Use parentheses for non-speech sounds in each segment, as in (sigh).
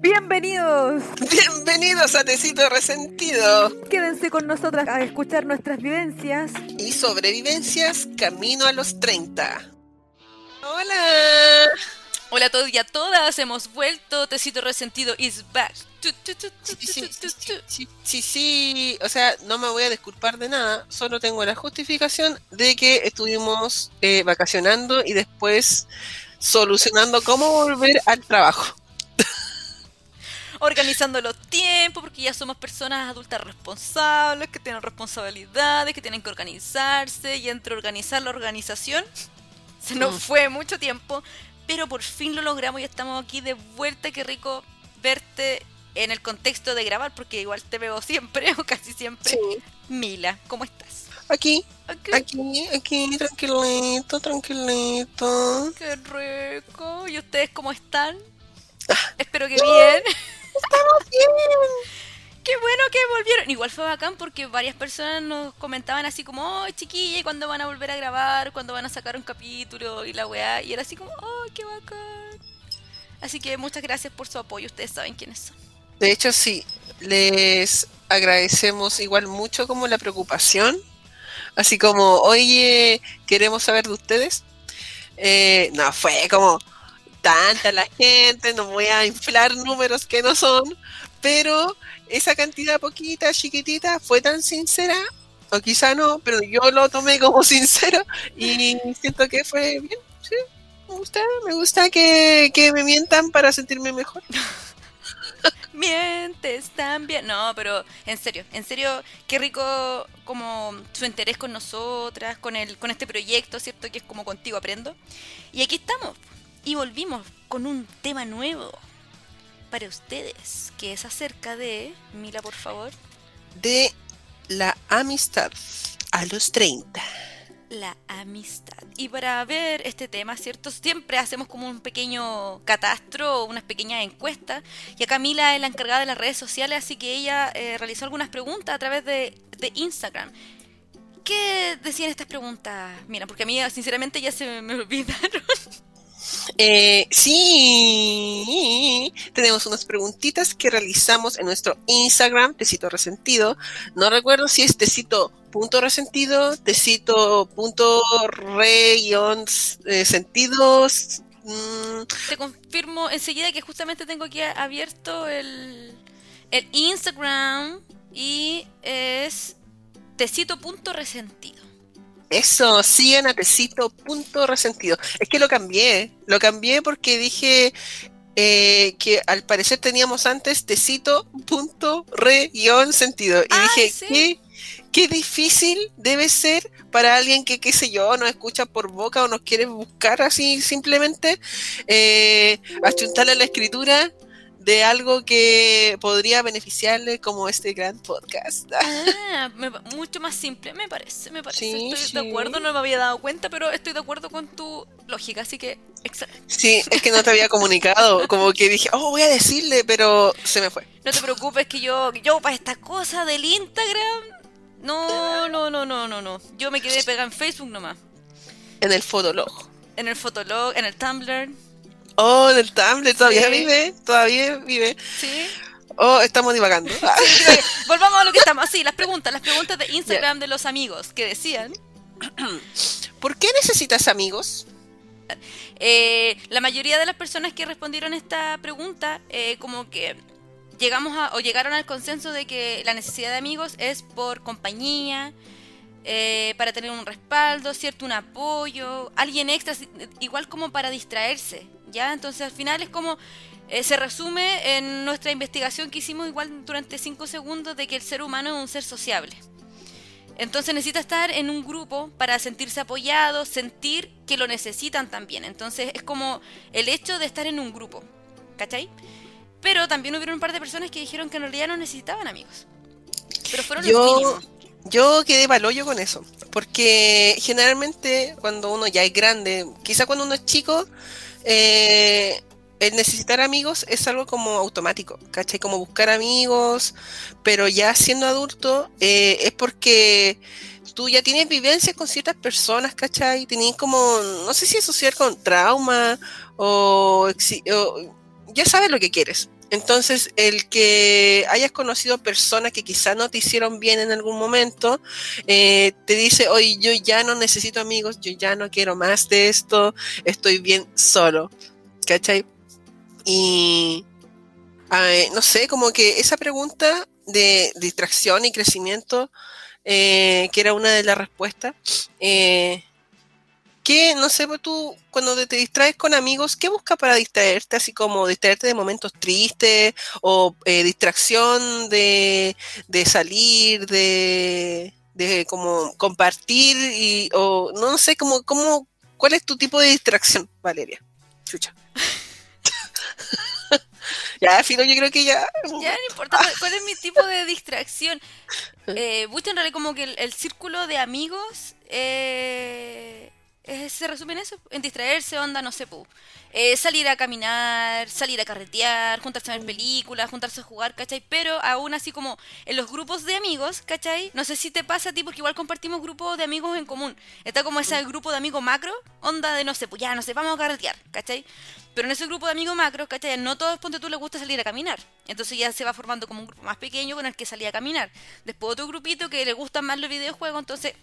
Bienvenidos. Bienvenidos a Tecito Resentido. Quédense con nosotras a escuchar nuestras vivencias y sobrevivencias camino a los 30. Hola. Hola a todos y a todas, hemos vuelto, Tecito Resentido is back. Sí sí, sí, o sea, no me voy a disculpar de nada, solo tengo la justificación de que estuvimos eh, vacacionando y después solucionando cómo volver al trabajo organizando los tiempos, porque ya somos personas adultas responsables, que tienen responsabilidades, que tienen que organizarse, y entre organizar la organización, se nos mm. fue mucho tiempo, pero por fin lo logramos y estamos aquí de vuelta, qué rico verte en el contexto de grabar, porque igual te veo siempre, (laughs) o casi siempre. Mila, ¿cómo estás? Aquí, aquí, aquí, aquí, tranquilito, tranquilito. Qué rico. ¿Y ustedes cómo están? Ah. Espero que bien. (laughs) Estamos bien. Qué bueno que volvieron. Igual fue bacán porque varias personas nos comentaban así como, oh, chiquilla, ¿y cuándo van a volver a grabar? ¿Cuándo van a sacar un capítulo? Y la weá. Y era así como, oh, qué bacán. Así que muchas gracias por su apoyo. Ustedes saben quiénes son. De hecho, sí. Les agradecemos igual mucho como la preocupación. Así como, oye, queremos saber de ustedes. Eh, no, fue como, tanta la gente, no voy a inflar números que no son, pero esa cantidad poquita, chiquitita, fue tan sincera, o quizá no, pero yo lo tomé como (laughs) sincero y siento que fue bien, sí, me gusta, me gusta que, que me mientan para sentirme mejor. (laughs) Mientes también. No, pero en serio, en serio, qué rico como su interés con nosotras, con el, con este proyecto, ¿cierto? Que es como contigo aprendo. Y aquí estamos y volvimos con un tema nuevo para ustedes, que es acerca de, Mila, por favor. De la amistad a los 30. La amistad. Y para ver este tema, ¿cierto? Siempre hacemos como un pequeño catastro, unas pequeñas encuestas. Y a Camila es la encargada de las redes sociales, así que ella eh, realizó algunas preguntas a través de, de Instagram. ¿Qué decían estas preguntas? Mira, porque a mí sinceramente ya se me (laughs) olvidaron. Eh, sí, tenemos unas preguntitas que realizamos en nuestro Instagram, Tecito Resentido. No recuerdo si es Tecito punto resentido, Tecito punto re eh, sentidos. Mm. Te confirmo enseguida que justamente tengo aquí abierto el, el Instagram y es Tecito punto resentido. Eso, sigan a Tecito punto resentido. Es que lo cambié, lo cambié porque dije eh, que al parecer teníamos antes Tecito punto re guion sentido. Y dije, ¿qué, qué difícil debe ser para alguien que, qué sé yo, nos escucha por boca o nos quiere buscar así simplemente, eh, achuntarle a la escritura de algo que podría beneficiarle como este gran podcast. (laughs) Ah, mucho más simple, me parece, me parece. estoy de acuerdo, no me había dado cuenta, pero estoy de acuerdo con tu lógica, así que excelente. Sí, es que no te había comunicado, como que dije, oh, voy a decirle, pero se me fue. No te preocupes que yo, yo para esta cosa del Instagram, no, no, no, no, no, no. Yo me quedé pegada en Facebook nomás. En el Fotolog. En el Fotolog, en el Tumblr. Oh, del Tumblr, todavía vive, todavía vive. Sí. Oh, estamos divagando. volvamos a lo que estamos. Sí, las preguntas, las preguntas de Instagram de los amigos que decían. (clears throat) ¿Por qué necesitas amigos? Eh, la mayoría de las personas que respondieron esta pregunta, eh, como que llegamos a, o llegaron al consenso de que la necesidad de amigos es por compañía, eh, para tener un respaldo, cierto, un apoyo, alguien extra, igual como para distraerse, ¿ya? Entonces al final es como eh, se resume en nuestra investigación que hicimos igual durante cinco segundos de que el ser humano es un ser sociable. Entonces necesita estar en un grupo para sentirse apoyado, sentir que lo necesitan también. Entonces es como el hecho de estar en un grupo, ¿cachai? Pero también hubieron un par de personas que dijeron que en realidad no necesitaban amigos. Pero fueron los mínimos. Yo quedé balollo con eso, porque generalmente cuando uno ya es grande, quizá cuando uno es chico, eh, el necesitar amigos es algo como automático, ¿cachai? Como buscar amigos, pero ya siendo adulto eh, es porque tú ya tienes vivencias con ciertas personas, ¿cachai? Tenías como, no sé si asociar con trauma o, o ya sabes lo que quieres. Entonces, el que hayas conocido personas que quizá no te hicieron bien en algún momento, eh, te dice, oye, yo ya no necesito amigos, yo ya no quiero más de esto, estoy bien solo. ¿Cachai? Y no sé, como que esa pregunta de distracción y crecimiento, eh, que era una de las respuestas, eh, ¿Qué, no sé, pues tú cuando te distraes con amigos, ¿qué buscas para distraerte? Así como distraerte de momentos tristes o eh, distracción de, salir, de, de como compartir y, o no sé, como, como, ¿cuál es tu tipo de distracción, Valeria? Chucha. (laughs) ya, fino, yo creo que ya. Ya, no importa cuál es mi tipo de distracción. (laughs) Eh, en realidad como que el, círculo de amigos eh, se resume en eso, en distraerse, onda, no sé, pu. Eh, salir a caminar, salir a carretear, juntarse a ver películas, juntarse a jugar, ¿cachai? Pero aún así como en los grupos de amigos, ¿cachai? No sé si te pasa a ti, porque igual compartimos grupos de amigos en común. Está como ese grupo de amigos macro, onda de no sé, pues ya, no sé, vamos a carretear, ¿cachai? Pero en ese grupo de amigos macro, ¿cachai? No todos, ponte tú, les gusta salir a caminar. Entonces ya se va formando como un grupo más pequeño con el que salía a caminar. Después otro grupito que le gustan más los videojuegos, entonces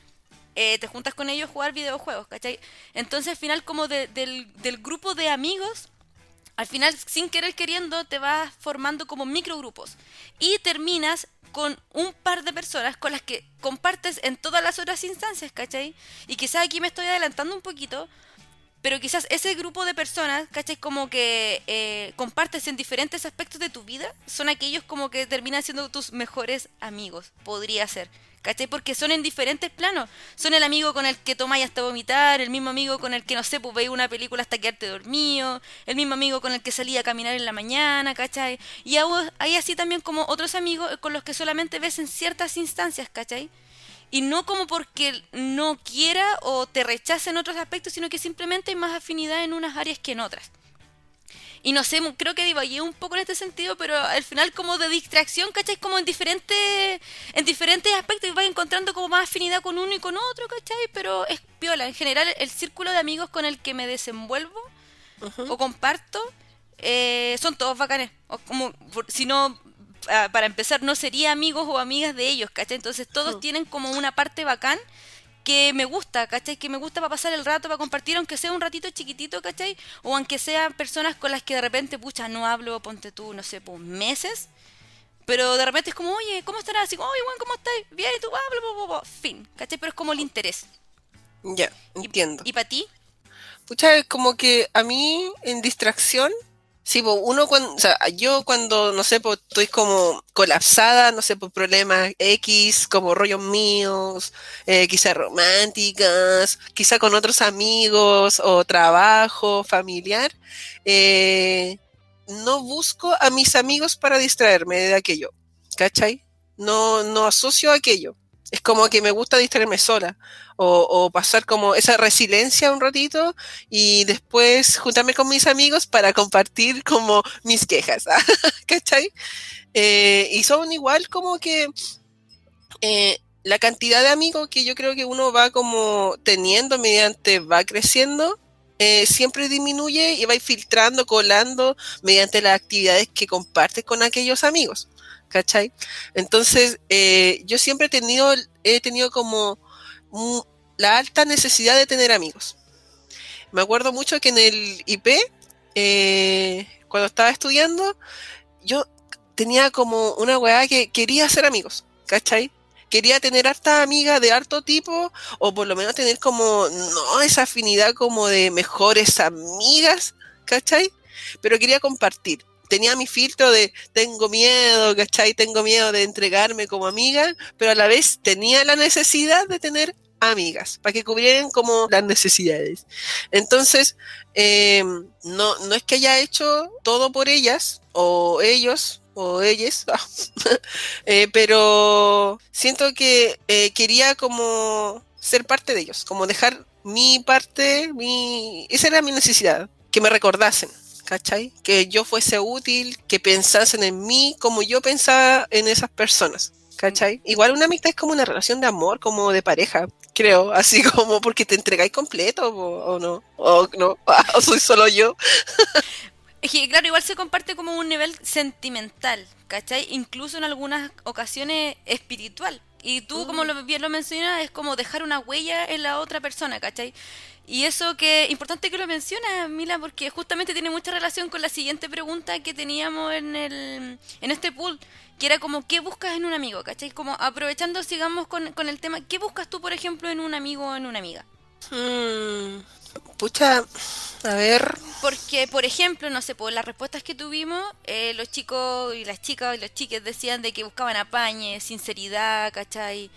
eh, te juntas con ellos a jugar videojuegos, ¿cachai? Entonces al final como del, del, grupo de amigos, al final sin querer queriendo te vas formando como microgrupos y terminas con un par de personas con las que compartes en todas las otras instancias, ¿cachai? Y quizás aquí me estoy adelantando un poquito, pero quizás ese grupo de personas, ¿cachai? Como que eh, compartes en diferentes aspectos de tu vida, son aquellos como que terminan siendo tus mejores amigos, podría ser. ¿Cachai? Porque son en diferentes planos. Son el amigo con el que tomáis hasta vomitar, el mismo amigo con el que, no sé, pues veis una película hasta quedarte dormido, el mismo amigo con el que salía a caminar en la mañana, ¿cachai? Y hay así también como otros amigos con los que solamente ves en ciertas instancias, ¿cachai? Y no como porque no quiera o te rechace en otros aspectos, sino que simplemente hay más afinidad en unas áreas que en otras. Y no sé, creo que divagué un poco en este sentido, pero al final como de distracción, ¿cachai? Como en diferentes, en diferentes aspectos y vas encontrando como más afinidad con uno y con otro, ¿cachai? Pero es piola. En general, el círculo de amigos con el que me desenvuelvo o comparto eh, son todos bacanes. O como, si no, para empezar, no sería amigos o amigas de ellos, ¿cachai? Entonces todos tienen como una parte bacán que me gusta, ¿cachai? Que me gusta para pasar el rato, para compartir, aunque sea un ratito chiquitito, ¿cachai? O aunque sean personas con las que de repente, pucha, no hablo, ponte tú, no sé, por meses. Pero de repente es como, oye, ¿cómo estarás? Así, oye, bueno, ¿cómo estás? Bien, y tú, hablo, fin, ¿cachai? Pero es como el interés. Ya, entiendo. ¿Y, para ti? Pucha, como que a mí, en distracción, Sí, pues uno cuando, o sea, yo cuando, no sé, pues estoy como colapsada, no sé, por problemas X, como rollos míos, eh, quizá románticas, quizá con otros amigos o trabajo familiar, eh, no busco a mis amigos para distraerme de aquello, ¿cachai? No, no asocio aquello. Es como que me gusta distraerme sola o, pasar como esa resiliencia un ratito y después juntarme con mis amigos para compartir como mis quejas, (laughs) ¿cachai? Eh, y son igual como que eh, la cantidad de amigos que yo creo que uno va como teniendo mediante va creciendo, eh, siempre disminuye y va filtrando, colando mediante las actividades que compartes con aquellos amigos. ¿Cachai? Entonces, eh, yo siempre he tenido, he tenido como la alta necesidad de tener amigos. Me acuerdo mucho que en el IP, eh, cuando estaba estudiando, yo tenía como una weá que quería ser amigos, ¿cachai? Quería tener harta amiga de harto tipo, o por lo menos tener como, no, esa afinidad como de mejores amigas, ¿cachai? Pero quería compartir tenía mi filtro de tengo miedo, ¿cachai? Tengo miedo de entregarme como amiga, pero a la vez tenía la necesidad de tener amigas, para que cubrieran como las necesidades. Entonces, eh, no, no es que haya hecho todo por ellas, o ellos, o ellas, (laughs) eh, pero siento que eh, quería como ser parte de ellos, como dejar mi parte, mi... esa era mi necesidad, que me recordasen. ¿Cachai? Que yo fuese útil, que pensasen en mí como yo pensaba en esas personas, ¿cachai? Igual una amistad es como una relación de amor, como de pareja, creo, (laughs) así como porque te entregáis completo o, no, o no, (laughs) o soy solo yo. (laughs) Es que, claro, igual se comparte como un nivel sentimental, ¿cachai? Incluso en algunas ocasiones espiritual. Y tú, como lo, bien lo mencionas, es como dejar una huella en la otra persona, ¿cachai? Y eso que, importante que lo mencionas, Mila, porque justamente tiene mucha relación con la siguiente pregunta que teníamos en, el, en este pool, que era como, ¿qué buscas en un amigo? ¿Cachai? Como aprovechando, sigamos con, con el tema, ¿qué buscas tú, por ejemplo, en un amigo o en una amiga? Mm, pucha, a ver. Porque, por ejemplo, no sé, por las respuestas que tuvimos, eh, los chicos y las chicas y los chiques decían de que buscaban apañe, sinceridad, ¿cachai?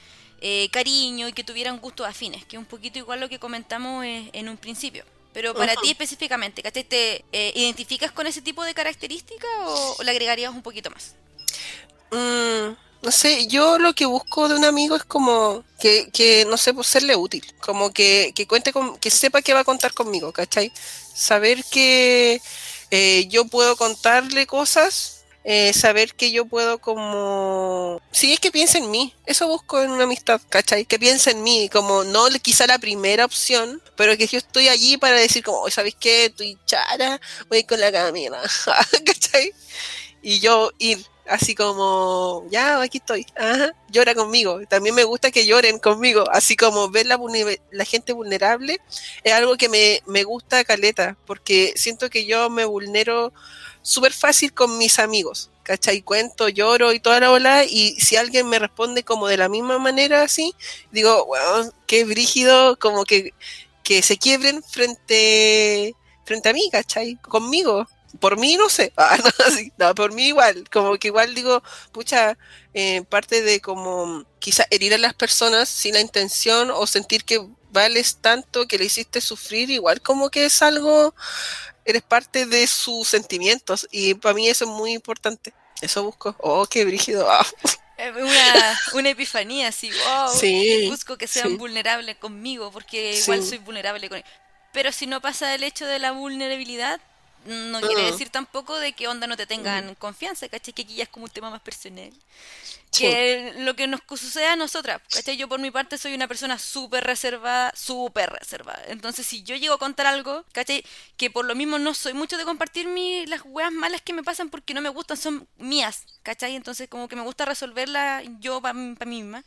Eh, cariño y que tuvieran gustos afines, que es un poquito igual lo que comentamos eh, en un principio. Pero para ti específicamente, ¿cachai? ¿Te eh, identificas con ese tipo de características o, o le agregarías un poquito más? Mm, no sé, yo lo que busco de un amigo es como que, que no sé, pues serle útil, como que, que cuente con, que sepa que va a contar conmigo, ¿cachai? Saber que eh, yo puedo contarle cosas, eh, saber que yo puedo como... Sí, es que piense en mí, eso busco en una amistad, ¿cachai? Que piense en mí, como no quizá la primera opción, pero que yo estoy allí para decir como, "Oye, ¿sabes qué? Estoy chara, voy con la camina, (laughs) ¿cachai? Y yo ir así como, ya, aquí estoy, ajá, llora conmigo. También me gusta que lloren conmigo, así como ver la, la gente vulnerable es algo que me, me gusta caleta, porque siento que yo me vulnero súper fácil con mis amigos, ¿cachai? Cuento, lloro y toda la ola, y si alguien me responde como de la misma manera así, digo, bueno, qué brígido, como que, que se quiebren frente, frente a mí, ¿cachai? Conmigo. Por mí no sé, (laughs) ah, no, por mí igual, como que igual digo, pucha, eh, parte de como quizá herir a las personas sin la intención o sentir que vales tanto que le hiciste sufrir, igual como que es algo, eres parte de sus sentimientos y para mí eso es muy importante. Eso busco. Oh, qué brígido. ah. Eh, Una, una epifanía así, wow. Sí, Busco que sean sí. vulnerables conmigo porque igual Sí. soy vulnerable con ellos. Pero si no pasa el hecho de la vulnerabilidad, no quiere decir tampoco de que onda no te tengan confianza, ¿cachai? Que aquí ya es como un tema más personal. Sí. Que lo que nos sucede a nosotras, ¿cachai? Yo por mi parte soy una persona súper reservada, súper reservada. Entonces si yo llego a contar algo, ¿cachai? Que por lo mismo no soy mucho de compartir mi, las weas malas que me pasan porque no me gustan, son mías, ¿cachai? Entonces como que me gusta resolverlas yo para mí misma.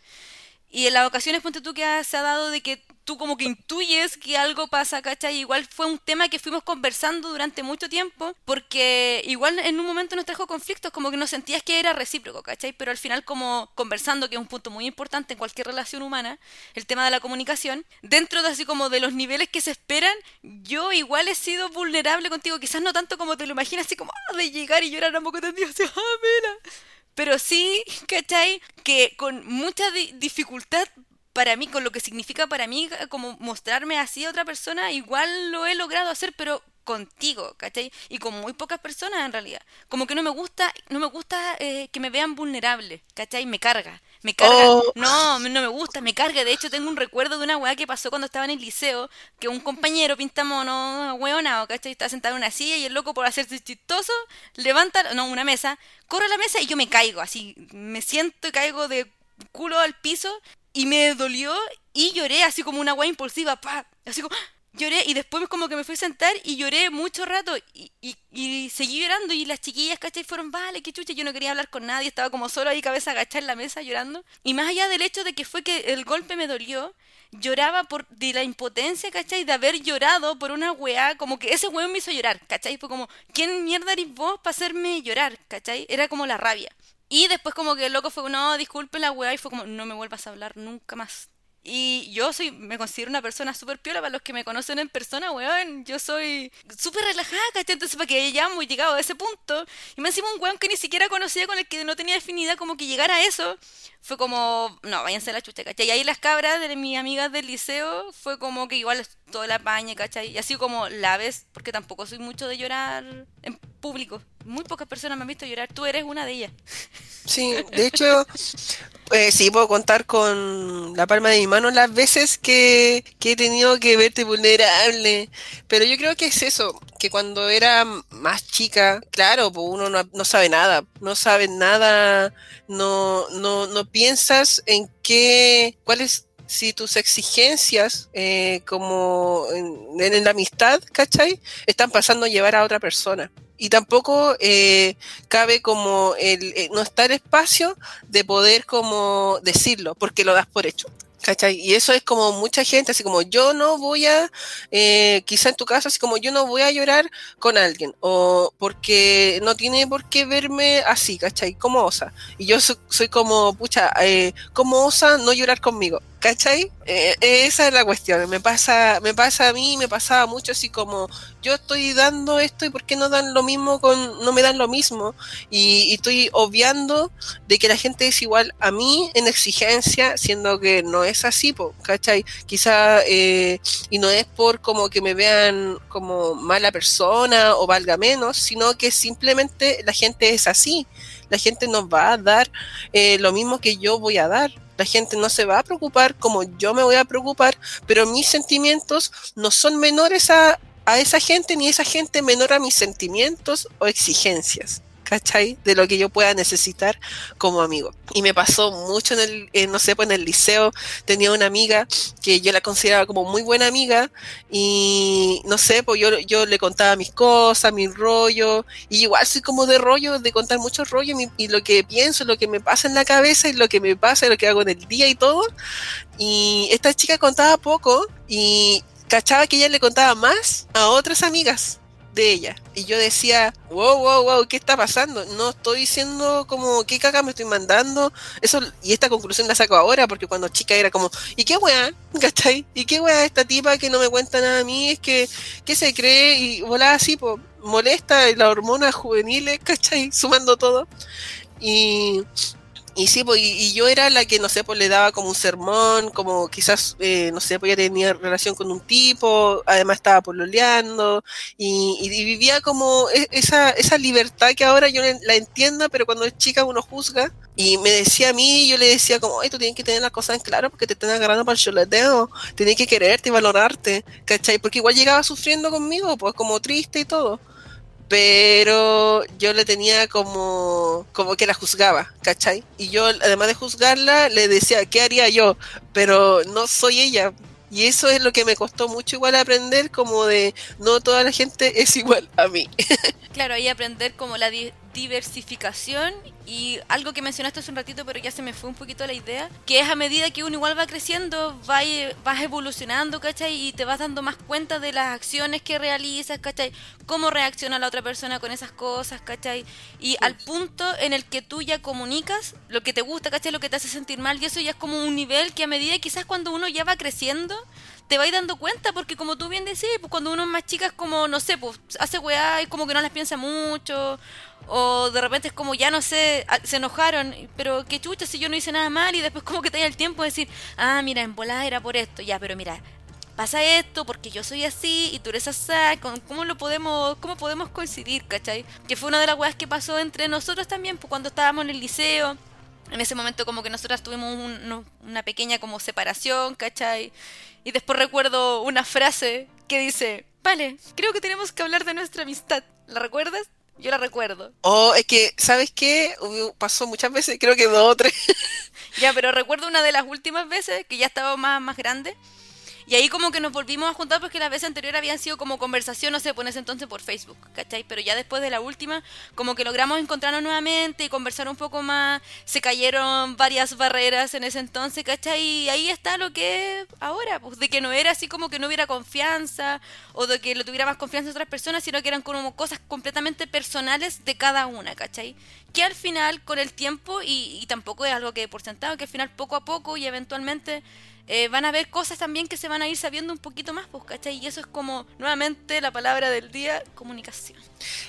Y en las ocasiones, ponte tú que ha- se ha dado de que tú como que intuyes que algo pasa, ¿cachai? Igual fue un tema que fuimos conversando durante mucho tiempo, porque igual en un momento nos trajo conflictos, como que no sentías que era recíproco, ¿cachai? Pero al final como conversando, que es un punto muy importante en cualquier relación humana, el tema de la comunicación, dentro de así como de los niveles que se esperan, yo igual he sido vulnerable contigo, quizás no tanto como te lo imaginas, así como ah, de llegar y llorar a poco tendido, así, ah, mira. Pero sí, ¿cachai? Que con mucha di- dificultad para mí, con lo que significa para mí eh, como mostrarme así a otra persona, igual lo he logrado hacer, pero contigo, ¿cachai? Y con muy pocas personas en realidad. Como que no me gusta, no me gusta eh, que me vean vulnerable, ¿cachai? Me carga. Me carga. Oh. No, no me gusta, me carga. De hecho, tengo un recuerdo de una weá que pasó cuando estaba en el liceo, que un compañero pintamono, weonado, ¿cachai? Estaba sentado en una silla y el loco por hacerse chistoso, levanta, no, una mesa, corre a la mesa y yo me caigo, así, me siento y caigo de culo al piso y me dolió y lloré así como una weá impulsiva, pa, así como... Lloré y después como que me fui a sentar y lloré mucho rato y, y, y seguí llorando y las chiquillas, ¿cachai? Fueron, vale, qué chucha, yo no quería hablar con nadie, estaba como solo ahí cabeza agachada en la mesa llorando. Y más allá del hecho de que fue que el golpe me dolió, lloraba por de la impotencia, ¿cachai? De haber llorado por una weá, como que ese weón me hizo llorar, ¿cachai? Fue como, ¿quién mierda eres vos para hacerme llorar, ¿cachai? Era como la rabia. Y después como que el loco fue, no, disculpe la weá, y fue como, no me vuelvas a hablar nunca más. Y yo soy, me considero una persona súper piola para los que me conocen en persona, weón. Yo soy súper relajada, ¿cachai? Entonces, para que ya hemos llegado a ese punto, y me encima un weón que ni siquiera conocía, con el que no tenía afinidad, como que llegar a eso, fue como, no, váyanse a la chucha, ¿cachai? Y ahí las cabras de mis amigas del liceo, fue como que igual toda la paña, ¿cachai? Y así como la ves, porque tampoco soy mucho de llorar en público. Muy pocas personas me han visto llorar, tú eres una de ellas. Sí, de hecho, eh, sí puedo contar con la palma de mi mano las veces que, he tenido que verte vulnerable. Pero yo creo que es eso, que cuando era más chica, claro, pues uno no, no sabe nada, no sabe nada, no, no, no piensas en qué, cuáles si tus exigencias eh, como en, en la amistad, ¿cachai? Están pasando a llevar a otra persona. Y tampoco eh, cabe como el, eh, no está el espacio de poder como decirlo, porque lo das por hecho. ¿Cachai? Y eso es como mucha gente, así como yo no voy a, eh, quizá en tu caso, así como yo no voy a llorar con alguien, o porque no tiene por qué verme así, ¿cachai? Como osa. Y yo soy, como, pucha, eh, como osa no llorar conmigo. ¿Cachai? Eh, esa es la cuestión. Me pasa, me pasa a mí, me pasaba mucho así como yo estoy dando esto y por qué no dan lo mismo con, no me dan lo mismo. Y, estoy obviando de que la gente es igual a mí en exigencia, siendo que no es así, ¿cachai? Quizá, eh, y no es por como que me vean como mala persona o valga menos, sino que simplemente la gente es así. La gente nos va a dar eh, lo mismo que yo voy a dar la gente no se va a preocupar como yo me voy a preocupar, pero mis sentimientos no son menores a, a esa gente ni esa gente menor a mis sentimientos o exigencias. ¿Cachai? De lo que yo pueda necesitar como amigo. Y me pasó mucho en el, no sé, pues en el liceo tenía una amiga que yo la consideraba como muy buena amiga y no sé, pues yo, yo le contaba mis cosas, mis rollos, y igual soy como de rollo, de contar muchos rollos y, lo que pienso, lo que me pasa en la cabeza y lo que me pasa, lo que hago en el día y todo. Y esta chica contaba poco y cachaba que ella le contaba más a otras amigas de ella. Y yo decía, wow, wow, wow, ¿qué está pasando? No estoy diciendo como, ¿qué caca me estoy mandando? Eso, y esta conclusión la saco ahora, porque cuando chica era como, ¿y qué weá? (laughs) ¿Cachai? ¿Y qué weá esta tipa que no me cuenta nada a mí? Es que, ¿qué se cree? Y volá así, pues, molesta la hormona juvenil, (laughs) ¿cachai? Sumando todo. Y y sí, pues, y, yo era la que, no sé, pues le daba como un sermón, como quizás, eh, no sé, pues ya tenía relación con un tipo, además estaba pololeando, y, y, vivía como e, esa, esa libertad que ahora yo la entiendo, pero cuando es chica uno juzga, y me decía a mí, yo le decía como, ay, tú tienes que tener las cosas en claro porque te están agarrando para el chuleteo, tienes que quererte y valorarte, ¿cachai? Porque igual llegaba sufriendo conmigo, pues como triste y todo pero yo le tenía como, como que la juzgaba, ¿cachai? Y yo, además de juzgarla, le decía, ¿qué haría yo? Pero no soy ella. Y eso es lo que me costó mucho igual aprender, como de no toda la gente es igual a mí. (laughs) claro, ahí aprender como la diversificación y algo que mencionaste hace un ratito, pero ya se me fue un poquito la idea, que es a medida que uno igual va creciendo, va, vas evolucionando, ¿cachai? Y te vas dando más cuenta de las acciones que realizas, ¿cachai? Cómo reacciona la otra persona con esas cosas, ¿cachai? Y al punto en el que tú ya comunicas lo que te gusta, ¿cachai? Lo que te hace sentir mal, y eso ya es como un nivel que a medida quizás cuando uno ya va creciendo, te vais dando cuenta, porque como tú bien decís, pues cuando uno es más chica es como, no sé, pues hace weá y como que no las piensa mucho, o de repente es como, ya no sé, se enojaron, pero qué chucha si yo no hice nada mal y después como que tenía el tiempo de decir, ah, mira, en volada era por esto, ya, pero mira, pasa esto porque yo soy así y tú eres así, ¿cómo lo podemos, cómo podemos coincidir, cachai? Que fue una de las weas que pasó entre nosotros también, pues cuando estábamos en el liceo, en ese momento como que nosotras tuvimos una pequeña como separación, ¿cachai? Y después recuerdo una frase que dice, vale, creo que tenemos que hablar de nuestra amistad. ¿La recuerdas? Yo la recuerdo. Oh, es que, ¿sabes qué? Pasó muchas veces, creo que dos o tres. ya, pero recuerdo una de las últimas veces, que ya estaba más, más grande, y ahí como que nos volvimos a juntar porque las veces anteriores habían sido como conversación, no sé, pones entonces por Facebook, ¿cachai? Pero ya después de la última, como que logramos encontrarnos nuevamente y conversar un poco más, se cayeron varias barreras en ese entonces, ¿cachai? Y ahí está lo que es ahora, pues de que no era así como que no hubiera confianza o de que lo tuviera más confianza en otras personas, sino que eran como cosas completamente personales de cada una, ¿cachai? Que al final, con el tiempo, y tampoco es algo que por sentado, que al final poco a poco y eventualmente eh, van a haber cosas también que se van a ir sabiendo un poquito más, pues, ¿cachai? Y eso es como, nuevamente, la palabra del día, comunicación.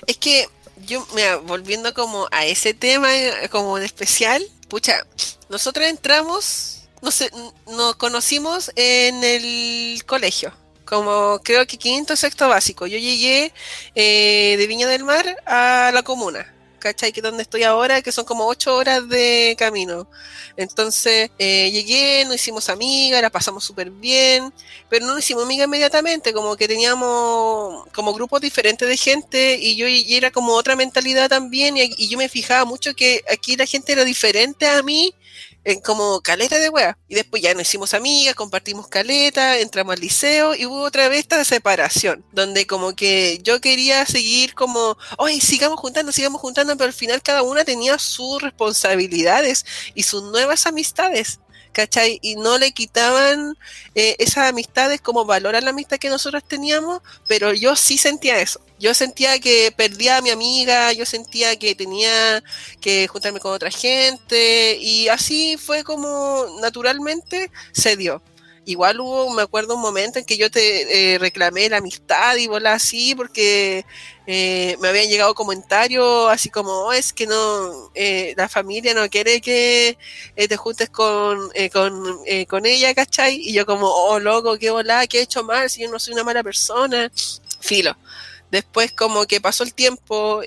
Es que yo, mira, volviendo como a ese tema, eh, como en especial, pucha, nosotros entramos, no sé, nos conocimos en el colegio, como creo que quinto o sexto básico. Yo llegué eh, de Viña del Mar a la comuna. ¿Cachai? Que donde estoy ahora, que son como ocho horas de camino. Entonces eh, llegué, nos hicimos amigas, la pasamos súper bien, pero no nos hicimos amigas inmediatamente, como que teníamos como grupos diferentes de gente y yo era como otra mentalidad también y, y yo me fijaba mucho que aquí la gente era diferente a mí en como caleta de wea. Y después ya nos hicimos amigas, compartimos caleta, entramos al liceo y hubo otra vez esta separación, donde como que yo quería seguir como, oye, sigamos juntando, sigamos juntando, pero al final cada una tenía sus responsabilidades y sus nuevas amistades. ¿Cachai? Y no le quitaban eh, esas amistades como valor a la amistad que nosotros teníamos, pero yo sí sentía eso. Yo sentía que perdía a mi amiga, yo sentía que tenía que juntarme con otra gente y así fue como naturalmente se dio. Igual hubo, me acuerdo, un momento en que yo te eh, reclamé la amistad y volá así porque eh, me habían llegado comentarios así como, oh, es que no, eh, la familia no quiere que te juntes con, con, con, ella, ¿cachai? Y yo como, oh, loco, qué volá, qué he hecho mal, si yo no soy una mala persona. Filo. Después como que pasó el tiempo,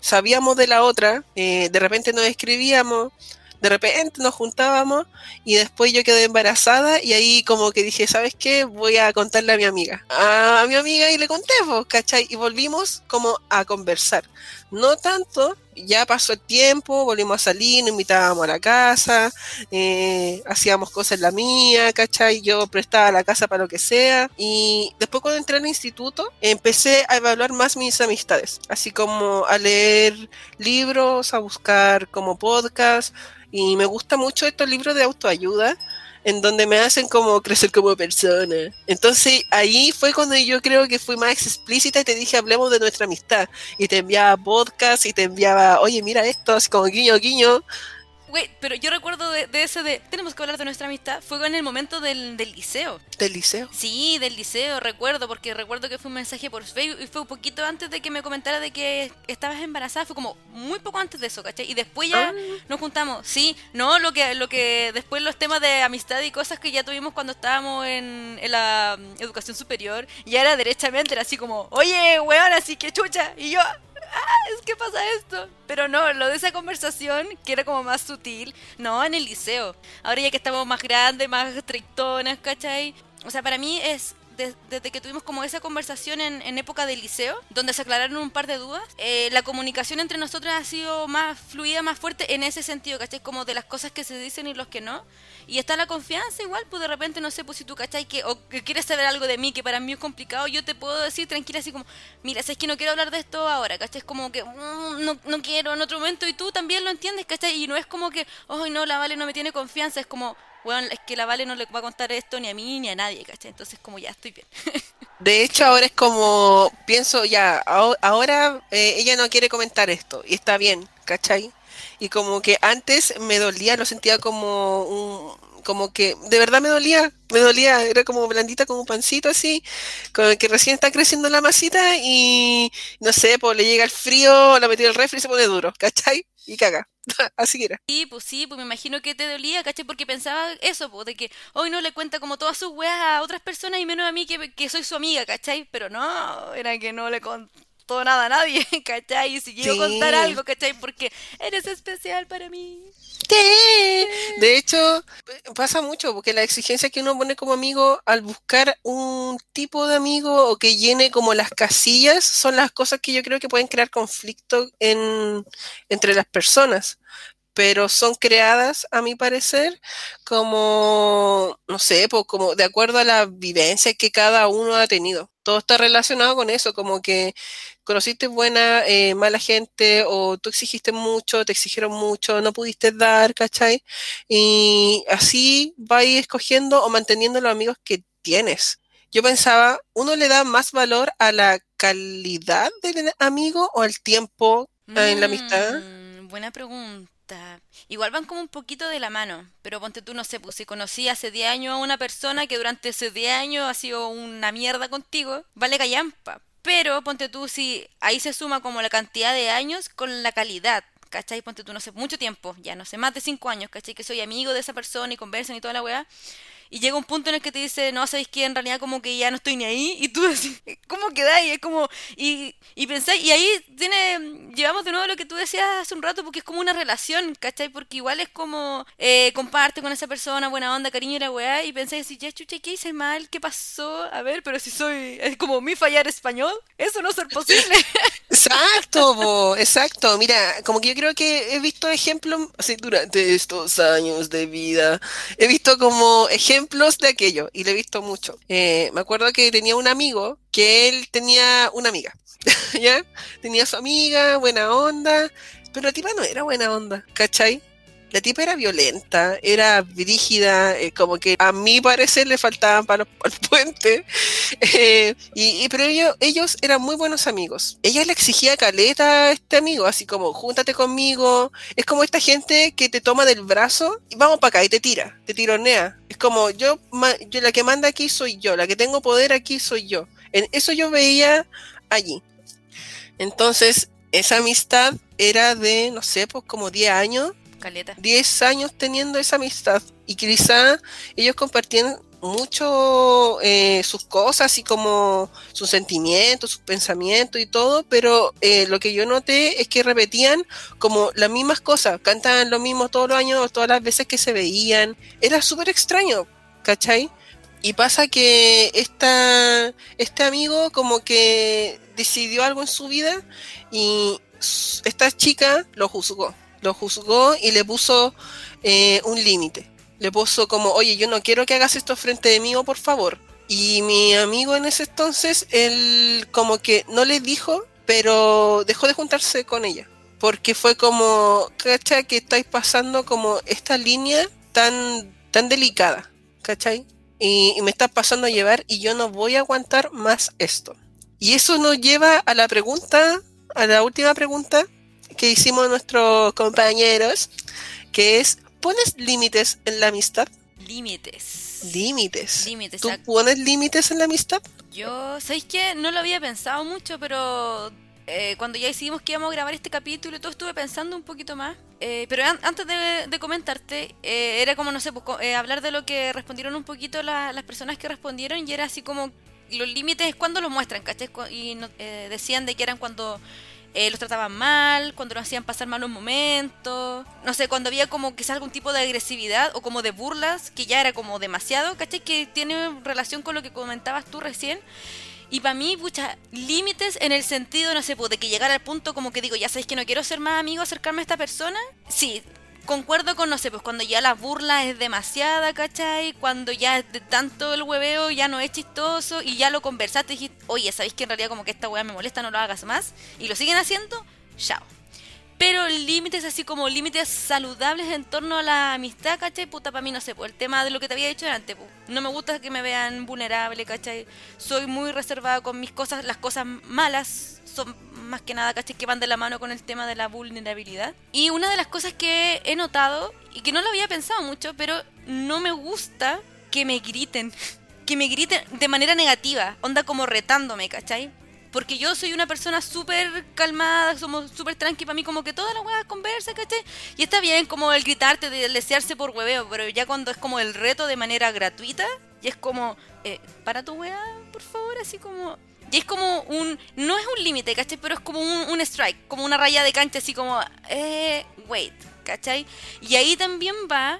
sabíamos de la otra, de repente nos escribíamos, de repente nos juntábamos y después yo quedé embarazada y ahí como que dije, ¿sabes qué? Voy a contarle a mi amiga. A, mi amiga y le conté, pues, ¿cachai? Y volvimos como a conversar. No tanto, ya pasó el tiempo, volvimos a salir, nos invitábamos a la casa, eh, hacíamos cosas en la mía, ¿cachai? Yo prestaba la casa para lo que sea. Y después cuando entré al instituto, empecé a evaluar más mis amistades, así como a leer libros, a buscar como podcast, y me gusta mucho estos libros de autoayuda en donde me hacen como crecer como persona. Entonces ahí fue cuando yo creo que fui más explícita y te dije hablemos de nuestra amistad. Y te enviaba podcast y te enviaba, oye, mira esto, así como guiño, guiño. Güey, pero yo recuerdo de, ese de, tenemos que hablar de nuestra amistad, fue en el momento del, del, liceo. ¿Del liceo? Sí, del liceo, recuerdo, porque recuerdo que fue un mensaje por Facebook y fue un poquito antes de que me comentara de que estabas embarazada, fue como muy poco antes de eso, ¿cachai? Y después ya ah. nos juntamos, sí, no, lo que, lo que después los temas de amistad y cosas que ya tuvimos cuando estábamos en, en la mm, educación superior, ya era derechamente, era así como, oye, weón, así que chucha, y yo, ah, es que pasa esto. Pero no, lo de esa conversación, que era como más sutil, no, en el liceo. Ahora ya que estamos más grandes, más tritonas, ¿cachai? O sea, para mí es desde que tuvimos como esa conversación en, época del liceo, donde se aclararon un par de dudas, eh, la comunicación entre nosotras ha sido más fluida, más fuerte en ese sentido, ¿cachai? Como de las cosas que se dicen y los que no. Y está la confianza igual, pues de repente, no sé, pues si tú, ¿cachai? Que, o que quieres saber algo de mí que para mí es complicado, yo te puedo decir tranquila así como, mira, es que no quiero hablar de esto ahora, ¿cachai? Es como que mm, no, no quiero en otro momento y tú también lo entiendes, ¿cachai? Y no es como que, oh, no, la Vale no me tiene confianza, es como bueno, es que la Vale no le va a contar esto ni a mí ni a nadie, ¿cachai? Entonces como ya estoy bien. (laughs) De hecho, ahora es como, pienso ya, ahora eh, ella no quiere comentar esto y está bien, ¿cachai? Y como que antes me dolía, lo sentía como un, como que de verdad me dolía, me dolía, era como blandita como un pancito así, con que recién está creciendo la masita y no sé, pues le llega el frío, la metí en el refri y se pone duro, ¿cachai? Y caga. (laughs) Así era. Sí, pues sí, pues me imagino que te dolía, ¿cachai? Porque pensaba eso, pues, de que hoy no le cuenta como todas sus weas a otras personas y menos a mí que, que soy su amiga, ¿cachai? Pero no, era que no le contó nada a nadie, (laughs) ¿cachai? Y si quiero contar algo, ¿cachai? Porque eres especial para mí. De hecho, pasa mucho porque la exigencia que uno pone como amigo al buscar un tipo de amigo o que llene como las casillas son las cosas que yo creo que pueden crear conflicto en, entre las personas pero son creadas, a mi parecer, como, no sé, pues como de acuerdo a la vivencia que cada uno ha tenido. Todo está relacionado con eso, como que conociste buena, eh, mala gente, o tú exigiste mucho, te exigieron mucho, no pudiste dar, ¿cachai? Y así vais escogiendo o manteniendo los amigos que tienes. Yo pensaba, ¿uno le da más valor a la calidad del amigo o al tiempo en la amistad? Mm, buena pregunta. Igual van como un poquito de la mano, pero ponte tú, no sé, pues si conocí hace 10 años a una persona que durante esos 10 años ha sido una mierda contigo, vale callampa. Pero ponte tú, si ahí se suma como la cantidad de años con la calidad. ¿Cachai? Ponte tú, no sé, mucho tiempo, ya no sé, más de 5 años, ¿cachai? Que soy amigo de esa persona y conversan y toda la weá y llega un punto en el que te dice, no, ¿sabéis que en realidad como que ya no estoy ni ahí? (laughs) Y tú decís, ¿cómo quedáis? Es como, y, y pensáis, y ahí tiene, llevamos de nuevo lo que tú decías hace un rato, porque es como una relación, ¿cachai? Porque igual es como, eh, comparte con esa persona, buena onda, cariño y la weá, y pensáis, ya chucha, ¿qué hice mal? ¿Qué pasó? A ver, pero si soy, es como mi fallar español, eso no ser posible. (laughs) Exacto, po, exacto. Mira, como que yo creo que he visto ejemplos, así durante estos años de vida, he visto como ejemplos de aquello y lo he visto mucho. Eh, me acuerdo que tenía un amigo que él tenía una amiga, (laughs) ¿ya? Tenía su amiga, buena onda, pero la tipa no era buena onda, ¿cachai? La tipa era violenta, era brígida, eh, como que a mi parecer le faltaban para (laughs) el puente. Eh, y, pero ellos, ellos eran muy buenos amigos. Ella le exigía caleta a este amigo, así como, júntate conmigo. Es como esta gente que te toma del brazo y vamos para acá y te tira, te tironea. Es como, yo, yo, la que manda aquí soy yo, la que tengo poder aquí soy yo. En eso yo veía allí. Entonces, esa amistad era de, no sé, pues como 10 años. Caleta. 10 años teniendo esa amistad. Y quizá ellos compartían mucho eh, sus cosas y como sus sentimientos, sus pensamientos y todo, pero eh, lo que yo noté es que repetían como las mismas cosas, cantaban lo mismo todos los años, todas las veces que se veían. Era súper extraño, ¿cachai? Y pasa que esta, este amigo como que decidió algo en su vida y esta chica lo juzgó. Lo juzgó y le puso eh, un límite. Le puso como, oye, yo no quiero que hagas esto frente de mí, o por favor. Y mi amigo en ese entonces, él como que no le dijo, pero dejó de juntarse con ella. Porque fue como, ¿cachai? Que estáis pasando como esta línea tan, tan delicada, ¿cachai? y, me está pasando a llevar y yo no voy a aguantar más esto. Y eso nos lleva a la pregunta, a la última pregunta que hicimos nuestros compañeros, que es, ¿pones límites en la amistad? Límites. Límites. Límites. ¿Tú pones límites en la amistad? Yo, ¿sabéis qué? No lo había pensado mucho, pero eh, cuando ya decidimos que íbamos a grabar este capítulo y todo, estuve pensando un poquito más. Eh, pero antes de, comentarte, eh, era como, no sé, pues, hablar de lo que respondieron un poquito las personas que respondieron y era así como los límites cuando los muestran, ¿cachai? Y decían de que eran cuando los trataban mal, cuando nos hacían pasar malos momentos, no sé, cuando había como quizás algún tipo de agresividad o como de burlas, que ya era como demasiado, ¿cachai? Que tiene relación con lo que comentabas tú recién. Y para mí, pucha, límites en el sentido, no sé, pues, de que llegar al punto como que digo, ya sabéis que no quiero ser más amigo, acercarme a esta persona. Sí, concuerdo con, no sé, pues cuando ya la burla es demasiada, ¿cachai? Cuando ya de tanto el hueveo ya no es chistoso y ya lo conversaste y dijiste, oye, ¿sabéis que en realidad como que esta hueá me molesta, no lo hagas más? Y lo siguen haciendo, chao. Pero límites así como límites saludables en torno a la amistad, ¿cachai? Puta, para mí no sé, el tema de lo que te había dicho antes, no me gusta que me vean vulnerable, ¿cachai? Soy muy reservada con mis cosas, las cosas malas son más que nada, ¿cachai? Que van de la mano con el tema de la vulnerabilidad. Y una de las cosas que he notado, y que no lo había pensado mucho, pero no me gusta que me griten. (laughs) Que me griten de manera negativa, onda como retándome, ¿cachai? Porque yo soy una persona súper calmada, somos súper tranqui para mí, como que todas las weas conversa, ¿cachai? Y está bien como el gritarte, de desearse por hueveo, pero ya cuando es como el reto de manera gratuita, y es como, eh, para tu wea, por favor, así como... Y es como un, no es un límite, ¿cachai? Pero es como un, un strike, como una raya de cancha, así como, eh, wait, ¿cachai? Y ahí también va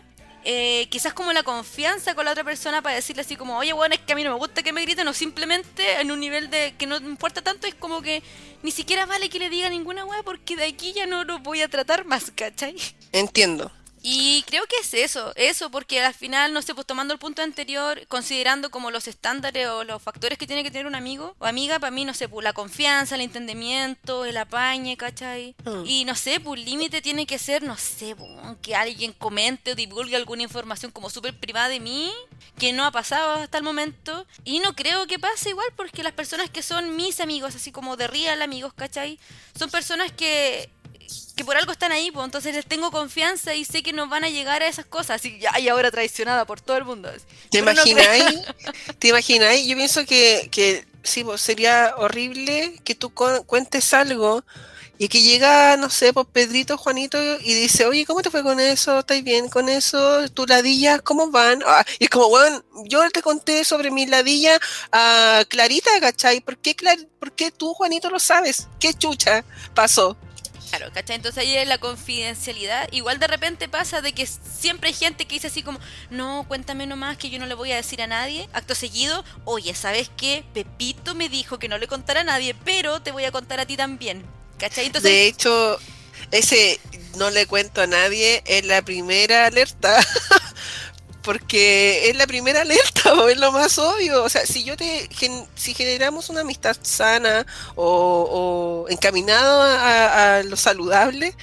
eh, quizás como la confianza con la otra persona para decirle así como, oye, bueno, es que a mí no me gusta que me griten, o simplemente en un nivel de que no importa tanto, es como que ni siquiera vale que le diga ninguna weá porque de aquí ya no lo voy a tratar más, ¿cachai? Entiendo. Y creo que es eso, eso, porque al final, no sé, pues tomando el punto anterior, considerando como los estándares o los factores que tiene que tener un amigo o amiga, para mí, no sé, pues la confianza, el entendimiento, el apañe, ¿cachai? Mm. Y no sé, pues el límite tiene que ser, no sé, pues, que alguien comente o divulgue alguna información como súper privada de mí, que no ha pasado hasta el momento. Y no creo que pase igual, porque las personas que son mis amigos, así como de real amigos, ¿cachai? Son personas que que por algo están ahí, pues entonces les tengo confianza y sé que nos van a llegar a esas cosas. Y ya, y ahora traicionada por todo el mundo. ¿Te imagináis? (laughs) ¿Te imagináis? Yo pienso que, que sí, pues sería horrible que tú cuentes algo y que llega, no sé, pues Pedrito, Juanito y dice, oye, ¿cómo te fue con eso? ¿Estás bien con eso? ¿Tus ladillas cómo van? Ah, y es como, bueno, yo te conté sobre mis ladillas a Clarita, ¿cachai? ¿Por qué, ¿Por qué tú, Juanito, lo sabes? ¿Qué chucha pasó? Claro, ¿cachai? Entonces ahí es la confidencialidad. Igual de repente pasa de que siempre hay gente que dice así como, no, cuéntame nomás que yo no le voy a decir a nadie. Acto seguido, oye, ¿sabes qué? Pepito me dijo que no le contara a nadie, pero te voy a contar a ti también. ¿Cachai? Entonces, De hecho, ese no le cuento a nadie, es la primera alerta. (laughs) Porque es la primera (laughs) alerta, o es lo más obvio. O sea, si yo te gen- si generamos una amistad sana o, o encaminado a, lo saludable,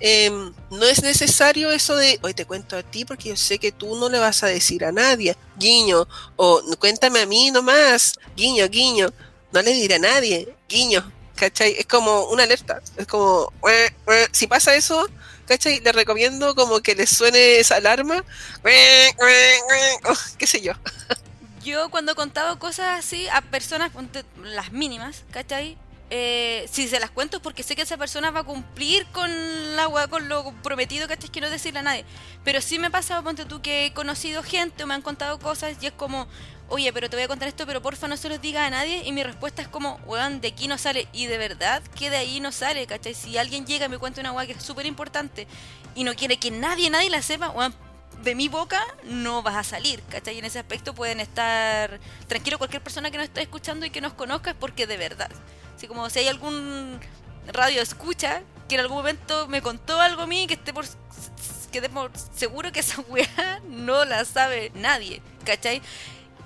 em, no es necesario eso de hoy te cuento a ti porque yo sé que tú no le vas a decir a nadie, guiño, o cuéntame a mí nomás, guiño, guiño, no le diré a nadie, guiño, ¿cachai? Es como una alerta, es como, si pasa eso, ¿cachai? Le recomiendo como que le suene esa alarma, oh, qué sé yo. Yo cuando he contado cosas así a personas, las mínimas, ¿cachai? Eh, si se las cuento es porque sé que esa persona va a cumplir con la con lo prometido, ¿cachai? Que no decirle a nadie. Pero sí me ha pasado, ponte tú, que he conocido gente o me han contado cosas y es como, oye, pero te voy a contar esto, pero porfa no se los digas a nadie. Y mi respuesta es como, weón, de aquí no sale. Y de verdad que de ahí no sale, ¿cachai? Si alguien llega y me cuenta una weá que es súper importante y no quiere que nadie, nadie la sepa, weón, de mi boca no vas a salir, ¿cachai? Y en ese aspecto pueden estar tranquilo cualquier persona que nos esté escuchando y que nos conozca es porque de verdad. Así como si hay algún radio escucha que en algún momento me contó algo a mí que esté por que esté por seguro que esa weá (laughs) no la sabe nadie, ¿cachai?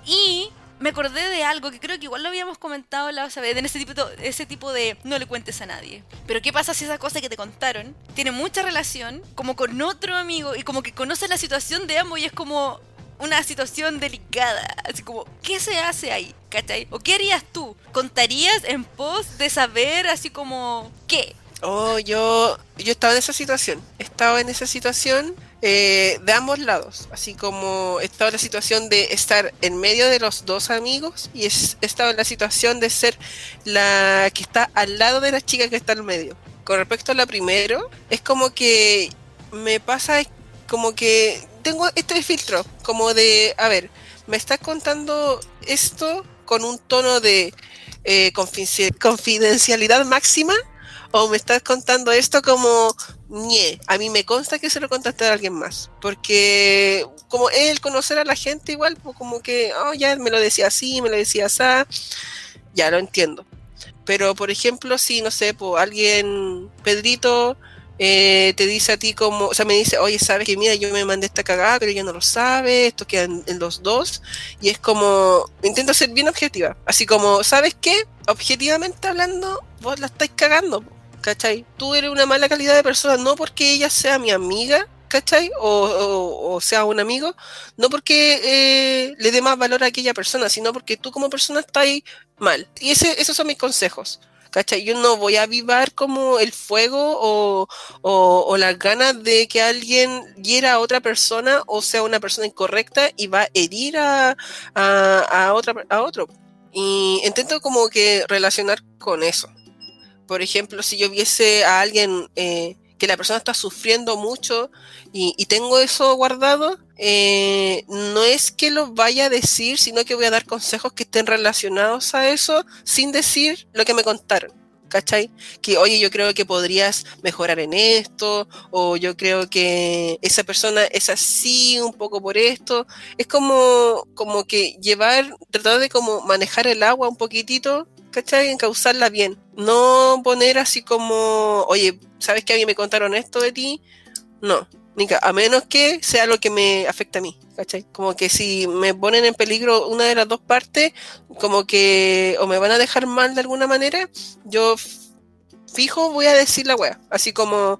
Y me acordé de algo que creo que igual lo habíamos comentado la otra vez, en ese tipo, ese tipo de no le cuentes a nadie. Pero ¿qué pasa si esa cosa que te contaron tiene mucha relación como con otro amigo y como que conoces la situación de ambos y es como una situación delicada? Así como, ¿qué se hace ahí? ¿Cachai? ¿O qué harías tú? ¿Contarías en pos de saber así como qué? Oh, yo, yo estaba en esa situación. Estaba en esa situación eh, de ambos lados. Así como estaba en la situación de estar en medio de los dos amigos y es, estaba en la situación de ser la que está al lado de la chica que está en medio. Con respecto a la primero, es como que me pasa como que tengo este filtro, como de, a ver, me estás contando esto con un tono de eh, confidencia- confidencialidad máxima o me estás contando esto como ñe, a mí me consta que se lo contaste a alguien más, porque como el conocer a la gente igual, pues como que, oh, ya me lo decía así, me lo decía así, ya lo entiendo. Pero por ejemplo, si no sé, pues alguien, Pedrito, eh, te dice a ti como, o sea, me dice, oye, sabes que mira, yo me mandé esta cagada, pero ella no lo sabe, esto queda en, los dos, y es como, intento ser bien objetiva, así como, ¿sabes qué? Objetivamente hablando, vos la estáis cagando, ¿cachai? Tú eres una mala calidad de persona, no porque ella sea mi amiga, ¿cachai? O, sea un amigo, no porque eh, le dé más valor a aquella persona, sino porque tú como persona estás mal. Y ese, esos son mis consejos. ¿Cachai? Yo no voy a avivar como el fuego o, o, o las ganas de que alguien hiera a otra persona o sea una persona incorrecta y va a herir a otra, a otro. Y intento como que relacionar con eso. Por ejemplo, si yo viese a alguien eh, que la persona está sufriendo mucho y, y tengo eso guardado, eh, no es que lo vaya a decir, sino que voy a dar consejos que estén relacionados a eso sin decir lo que me contaron. ¿Cachai? Que, oye, yo creo que podrías mejorar en esto, o yo creo que esa persona es así un poco por esto. Es como, como que llevar, tratar de como manejar el agua un poquitito, ¿cachai? Encauzarla bien. No poner así como, oye, ¿sabes que a mí me contaron esto de ti? No, a menos que sea lo que me afecta a mí, ¿cachai? Como que si me ponen en peligro una de las dos partes, como que o me van a dejar mal de alguna manera, yo fijo voy a decir la wea. Así como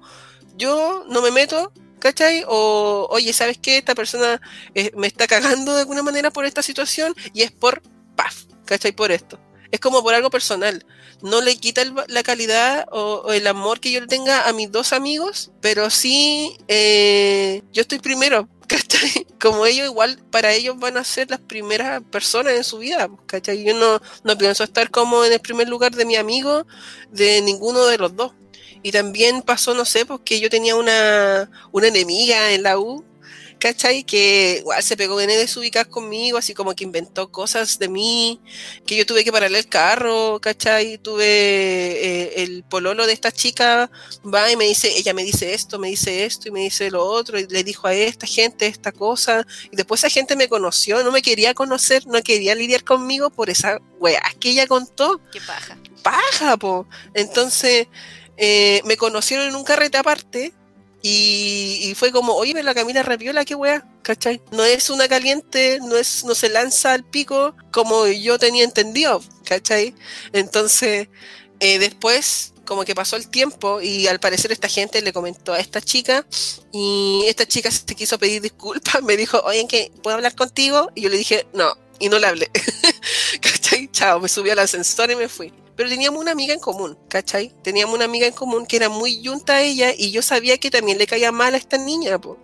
yo no me meto, ¿cachai? O oye, ¿sabes qué? Esta persona eh, me está cagando de alguna manera por esta situación y es por paf, ¿cachai? Por esto. Es como por algo personal. No le quita la calidad o, el amor que yo le tenga a mis dos amigos, pero sí eh, yo estoy primero, (laughs) ¿cachai? Como ellos igual, para ellos van a ser las primeras personas en su vida, ¿cachai? Yo no, no pienso estar como en el primer lugar de mi amigo, de ninguno de los dos. Y también pasó, no sé, porque yo tenía una, una enemiga en la U, ¿cachai? Que igual se pegó en desubicadas conmigo, así como que inventó cosas de mí, que yo tuve que pararle el carro, ¿cachai? Tuve eh, el pololo de esta chica, va y me dice, ella me dice esto, me dice esto y me dice lo otro, y le dijo a esta gente esta cosa, y después esa gente me conoció, no me quería conocer, no quería lidiar conmigo por esa weá que ella contó Qué paja. paja, po. Entonces, eh, me conocieron en un carrete aparte y, fue como, oye, pero la Camila Repiola, qué weá, ¿cachai? No es una caliente, no es no se lanza al pico como yo tenía entendido, ¿cachai? Entonces, eh, después como que pasó el tiempo y al parecer esta gente le comentó a esta chica y esta chica se quiso pedir disculpas, (laughs) me dijo, oye, ¿qué? ¿puedo hablar contigo? Y yo le dije, no, y no le hablé. (laughs) ¿Cachai? Chao, me subí al ascensor y me fui. Pero teníamos una amiga en común, ¿cachai? Teníamos una amiga en común que era muy yunta a ella y yo sabía que también le caía mal a esta niña, po.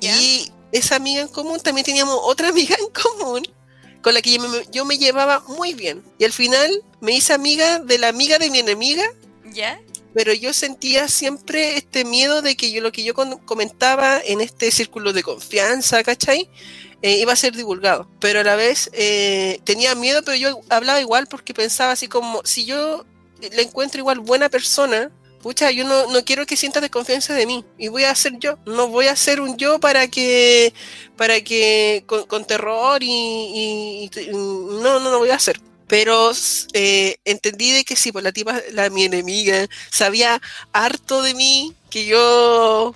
¿Ya? Y esa amiga en común también teníamos otra (laughs) amiga en común con la que yo me, yo me llevaba muy bien. Y al final me hice amiga de la amiga de mi enemiga ¿Ya? pero yo sentía siempre este miedo de que yo lo que yo comentaba en este círculo de confianza, ¿cachai? Eh, iba a ser divulgado, pero a la vez eh, tenía miedo, pero yo hablaba igual porque pensaba así como, si yo le encuentro igual buena persona, pucha, yo no, no quiero que sienta desconfianza de mí y voy a ser yo, no voy a ser un yo para que, para que con, con terror y, no, no lo voy a hacer. Pero eh, entendí de que sí, pues la tipa, la, mi enemiga, sabía harto de mí que yo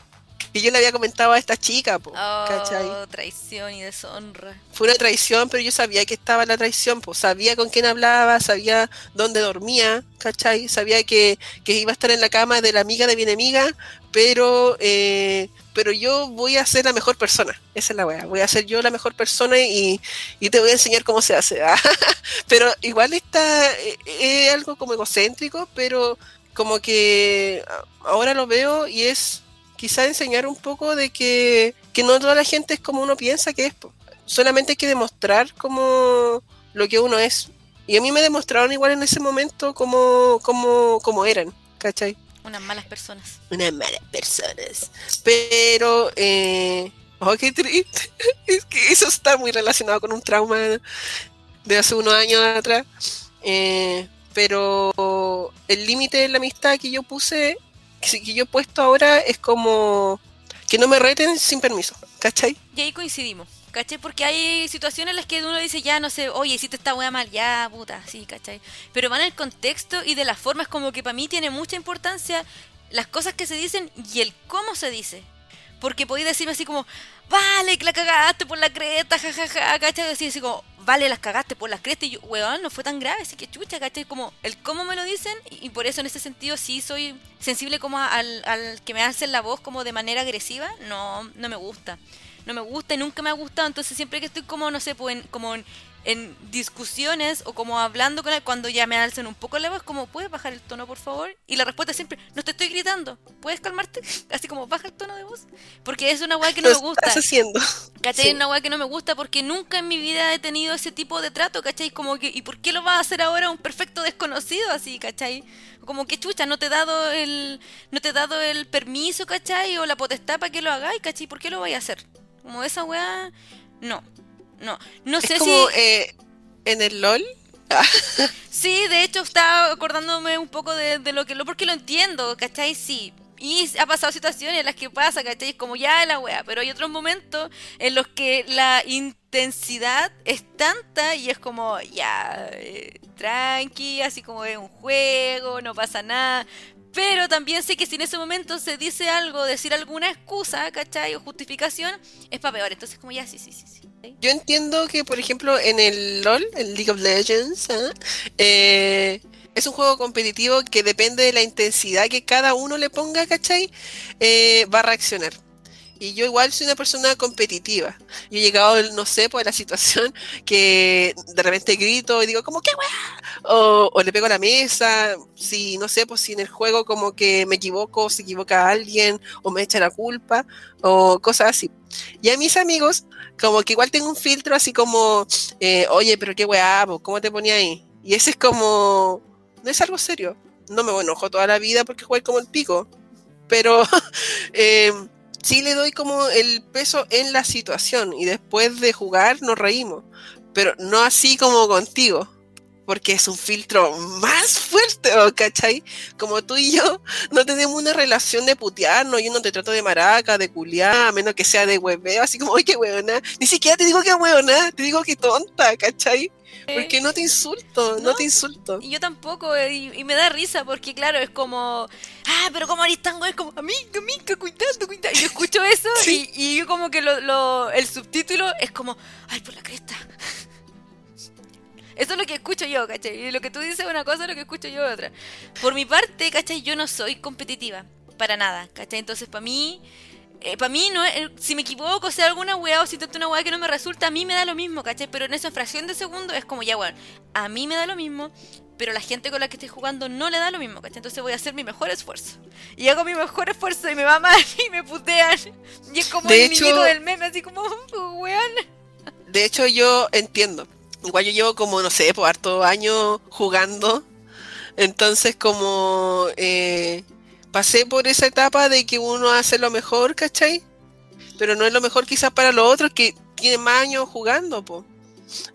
que yo le había comentado a esta chica, po, ¿cachai? Oh, traición y deshonra. Fue una traición, pero yo sabía que estaba la traición, pues sabía con quién hablaba, sabía dónde dormía, ¿cachai? Sabía que, que iba a estar en la cama de la amiga de mi enemiga, pero eh, pero yo voy a ser la mejor persona, esa es la weá, voy a ser yo la mejor persona y, y te voy a enseñar cómo se hace. (laughs) pero igual está, eh, algo como egocéntrico, pero como que ahora lo veo y es quizá enseñar un poco de que, que no toda la gente es como uno piensa que es. Solamente hay que demostrar como lo que uno es. Y a mí me demostraron igual en ese momento como, como, como eran, ¿cachai? Unas malas personas. Unas malas personas. Pero, eh, oh, qué triste. (laughs) Es que eso está muy relacionado con un trauma de hace unos años atrás. Eh, pero el límite de la amistad que yo puse, que yo he puesto ahora, es como que no me reten sin permiso, ¿cachai? Y ahí coincidimos, ¿cachai? Porque hay situaciones en las que uno dice, ya, no sé, oye, hiciste esta wea mal, ya, puta, sí, ¿cachai? Pero van el contexto y de las formas como que para mí tiene mucha importancia las cosas que se dicen y el cómo se dice. Porque podéis decirme así como, vale, que la cagaste por la cresta, jajaja, ¿cachai? Así, así como, vale, las cagaste por las crestas. Y yo, weón, no fue tan grave, así que chucha, ¿cachai? Como el cómo me lo dicen y, por eso en ese sentido sí soy sensible como al, al que me hacen la voz como de manera agresiva, no, no me gusta. No me gusta y nunca me ha gustado, entonces siempre que estoy como, no sé, pues como en, en discusiones o como hablando con él, cuando ya me alzan un poco la voz, como, ¿puedes bajar el tono, por favor? Y la respuesta es siempre, no te estoy gritando, ¿puedes calmarte? (laughs) Así como, baja el tono de voz. Porque es una weá que no Lo me gusta. estás haciendo. ¿Cachai? Sí. Es una weá que no me gusta porque nunca en mi vida he tenido ese tipo de trato, ¿cachai? Como que, ¿y por qué lo vas a hacer ahora un perfecto desconocido así, ¿cachai? Como que chucha, no te he dado el, no te he dado el permiso, ¿cachai? O la potestad para que lo hagáis, ¿cachai? ¿Por qué lo vais a hacer? Como esa weá, no, no. No sé como si... eh, en el LOL. (laughs) Sí, de hecho estaba acordándome un poco de, de lo que lo porque lo entiendo, ¿cachai? Sí. Y ha pasado situaciones en las que pasa, ¿cachai? Es como ya la wea, pero hay otros momentos en los que la intensidad es tanta y es como ya, eh, tranqui, así como es un juego, no pasa nada. Pero también sé que si en ese momento se dice algo, decir alguna excusa, ¿cachai? O justificación, es para peor. Entonces como ya, sí, sí, sí, sí. Yo entiendo que, por ejemplo, en el LOL, el League of Legends, ¿ah? eh, es un juego competitivo que depende de la intensidad que cada uno le ponga, ¿cachai? Eh, va a reaccionar. Y yo igual soy una persona competitiva. Yo he llegado, no sé, por la situación (laughs) que de repente grito y digo como, ¿qué weá? O, o le pego a la mesa, si, no sé, pues si en el juego como que me equivoco, se equivoca alguien, o me echa la culpa, o cosas así. Y a mis amigos, como que igual tengo un filtro así como, eh, oye, pero qué weá, po, ¿cómo te ponía ahí? Y ese es como, no es algo serio. No me enojo toda la vida porque jugué como el pico, pero (laughs) eh, sí le doy como el peso en la situación y después de jugar nos reímos, pero no así como contigo. Porque es un filtro más fuerte, ¿o ¿cachai? Como tú y yo no tenemos una relación de putearnos, yo no te trato de maraca, de culiar, a menos que sea de hueveo, así como, oye, qué hueona. Ni siquiera te digo que hueona, te digo que tonta, ¿cachai? Porque no te insulto, no, No. te insulto. Y yo tampoco, eh, y, y me da risa porque, claro, es como, ah, pero como eres güey, como, amiga, amiga, cuidado, cuidado. Y yo escucho eso (laughs) Sí. y, y yo como que lo, lo- el subtítulo es como, ay, por la cresta. Eso es lo que escucho yo, ¿cachai? Y lo que tú dices es una cosa, lo que escucho yo es otra. Por mi parte, ¿cachai? Yo no soy competitiva, para nada, ¿cachai? Entonces, para mí, para mí, no es- si me equivoco, si alguna weá o si intento una weá que no me resulta, a mí me da lo mismo, ¿cachai? Pero en esa fracción de segundo es como, ya, bueno, a mí me da lo mismo, pero la gente con la que estoy jugando no le da lo mismo, ¿cachai? Entonces voy a hacer mi mejor esfuerzo. Y hago mi mejor esfuerzo y me va mal (laughs) y me putean. Y es como De el hecho- niñito del meme, así como, weón. De hecho, yo entiendo. Igual yo llevo como, no sé, por harto años jugando. Entonces, como eh, pasé por esa etapa de que uno hace lo mejor, ¿cachai? Pero no es lo mejor quizás para los otros que tienen más años jugando, po.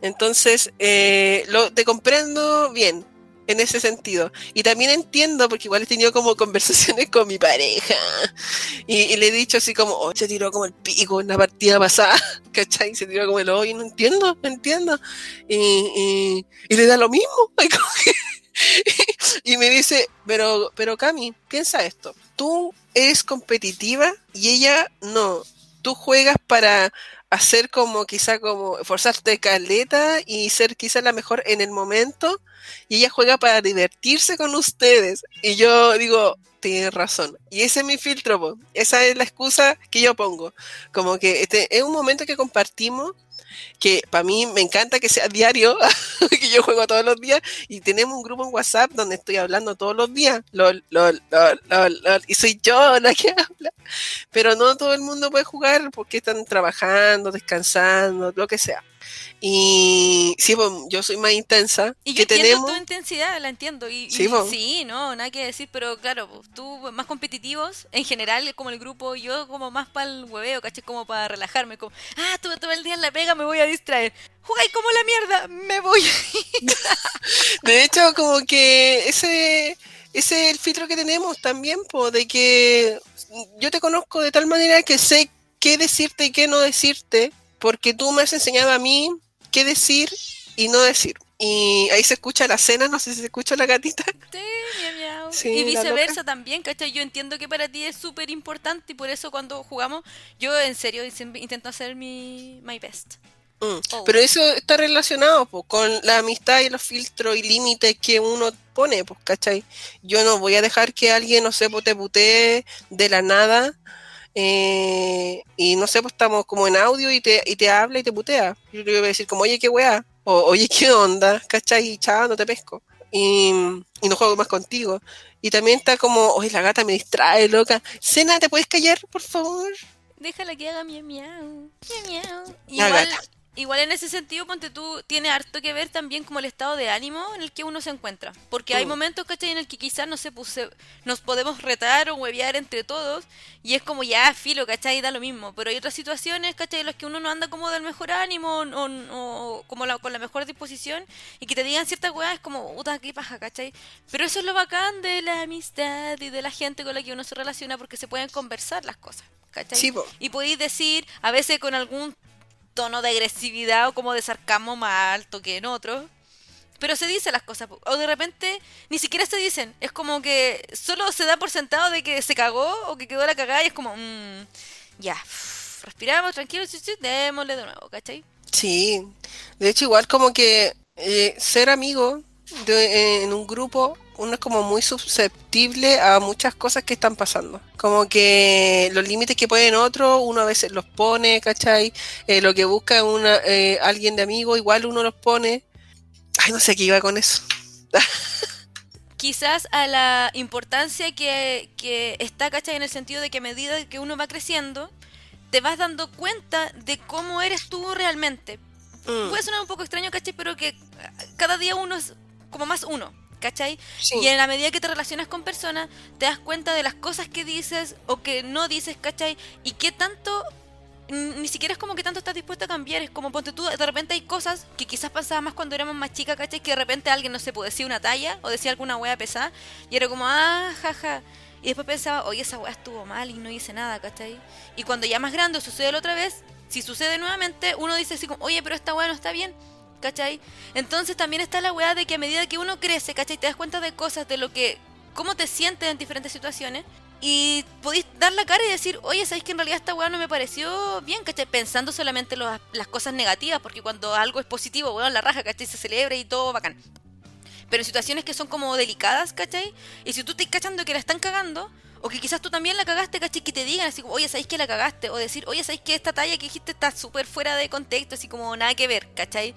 Entonces, eh, lo, te comprendo bien en ese sentido. Y también entiendo, porque igual he tenido como conversaciones con mi pareja. Y, le he dicho así como, oh, se tiró como el pico en la partida pasada, (laughs) ¿cachai? Se tiró como el hoyo, no entiendo, no entiendo. Y, y, y le da lo mismo. (laughs) Y me dice, pero, pero Cami, piensa esto. Tú eres competitiva y ella no. Tú juegas para hacer como quizá como forzarte caleta y ser quizá la mejor en el momento y ella juega para divertirse con ustedes. Y yo digo tienes razón y ese es mi filtro esa es la excusa que yo pongo. Como que este es un momento que compartimos que para mí me encanta que sea diario (laughs) que yo juego todos los días y tenemos un grupo en WhatsApp donde estoy hablando todos los días y soy yo la que (laughs) habla pero no todo el mundo puede jugar porque están trabajando, descansando, lo que sea. Y sí, pues, yo soy más intensa. Y yo que entiendo tenemos, tu intensidad, la entiendo. Y, y Sí, no, nada que decir, pero claro, po, tú más competitivos, en general, como el grupo, yo como más para el hueveo, ¿cachai? Como para relajarme, como, ah, tuve todo el día en la pega, me voy a distraer. Jugáis como la mierda, me voy. (laughs) de hecho, como que ese, ese es el filtro que tenemos también, pues, de que yo te conozco de tal manera que sé qué decirte y qué no decirte, porque tú me has enseñado a mí qué decir y no decir. Y ahí se escucha la cena, no sé si se escucha la gatita. Sí, miau, miau. Sí, y viceversa también, ¿cachai? Yo entiendo que para ti es súper importante y por eso cuando jugamos, yo en serio intento hacer mi my best. Mm, Oh. Pero eso está relacionado po, con la amistad y los filtros y límites que uno pone, pues, ¿cachai? Yo no voy a dejar que alguien, no sé, te putee de la nada eh, y no sé, pues estamos como en audio y te, y te habla y te putea. Yo le voy a decir como, oye, qué weá, o oye, qué onda, ¿cachai? Y chao, no te pesco. Y, y no juego más contigo. Y también está como, oye, la gata me distrae, loca. Cena, ¿te puedes callar, por favor? Déjala que haga miau miau. Miau miau. La Igual, gata. Igual en ese sentido, ponte tú, tiene harto que ver también como el estado de ánimo en el que uno se encuentra. Porque hay Mm. momentos, ¿cachai? En el que quizás, no pues, se- nos podemos retar o huevear entre todos y es como ya, filo, ¿cachai? Da lo mismo. Pero hay otras situaciones, ¿cachai? En las que uno no anda como del mejor ánimo o, o- o como la- con la mejor disposición y que te digan ciertas weas es como, puta, qué paja, ¿cachai? Pero eso es lo bacán de la amistad y de la gente con la que uno se relaciona porque se pueden conversar las cosas, ¿cachai? Sí. Y podéis decir, a veces con algún tono de agresividad o como de sarcasmo más alto que en otros. Pero se dicen las cosas. O de repente ni siquiera se dicen. Es como que solo se da por sentado de que se cagó o que quedó la cagada y es como, mm, ya, respiramos, tranquilos, sí, sí, démosle de nuevo, ¿cachai? Sí, de hecho igual como que eh, ser amigo de- en un grupo, uno es como muy susceptible a muchas cosas que están pasando. Como que los límites que ponen otros, uno a veces los pone, ¿cachai? Eh, lo que busca una, eh, alguien de amigo, igual uno los pone. Ay, no sé qué iba con eso. quizás a la importancia que, que está, ¿cachai? En el sentido de que a medida que uno va creciendo, te vas dando cuenta de cómo eres tú realmente. Mm, Puede sonar un poco extraño, ¿cachai? Pero que cada día uno es como más uno, ¿cachai? sí. Y en la medida que te relacionas con personas, te das cuenta de las cosas que dices o que no dices, ¿cachai? Y qué tanto, ni siquiera es como que tanto estás dispuesto a cambiar, es como ponte tú, de repente hay cosas que quizás pasaba más cuando éramos más chicas, ¿cachai? Que de repente alguien, no sé, pues decía una talla o decía alguna wea pesada y era como, ah, jaja. Y después pensaba, oye, esa wea estuvo mal y no hice nada, ¿cachai? Y cuando ya más grande sucede la otra vez, si sucede nuevamente, uno dice así como, oye, pero esta wea no está bien. ¿Cachai? Entonces también está la weá de que a medida que uno crece, ¿cachai? Te das cuenta de cosas de lo que cómo te sientes en diferentes situaciones y podéis dar la cara y decir, oye, ¿sabéis que en realidad esta weá no me pareció bien, ¿cachai? Pensando solamente las cosas negativas, porque cuando algo es positivo, weón, la raja, ¿cachai? Se celebra y todo bacán. Pero en situaciones que son como delicadas, ¿cachai? Y si tú estás cachando que la están cagando, o que quizás tú también la cagaste, ¿cachai? Que te digan así como, oye, ¿sabéis que la cagaste? O decir, oye, ¿sabéis que esta talla que dijiste está súper fuera de contexto? Así como nada que ver, ¿cachai?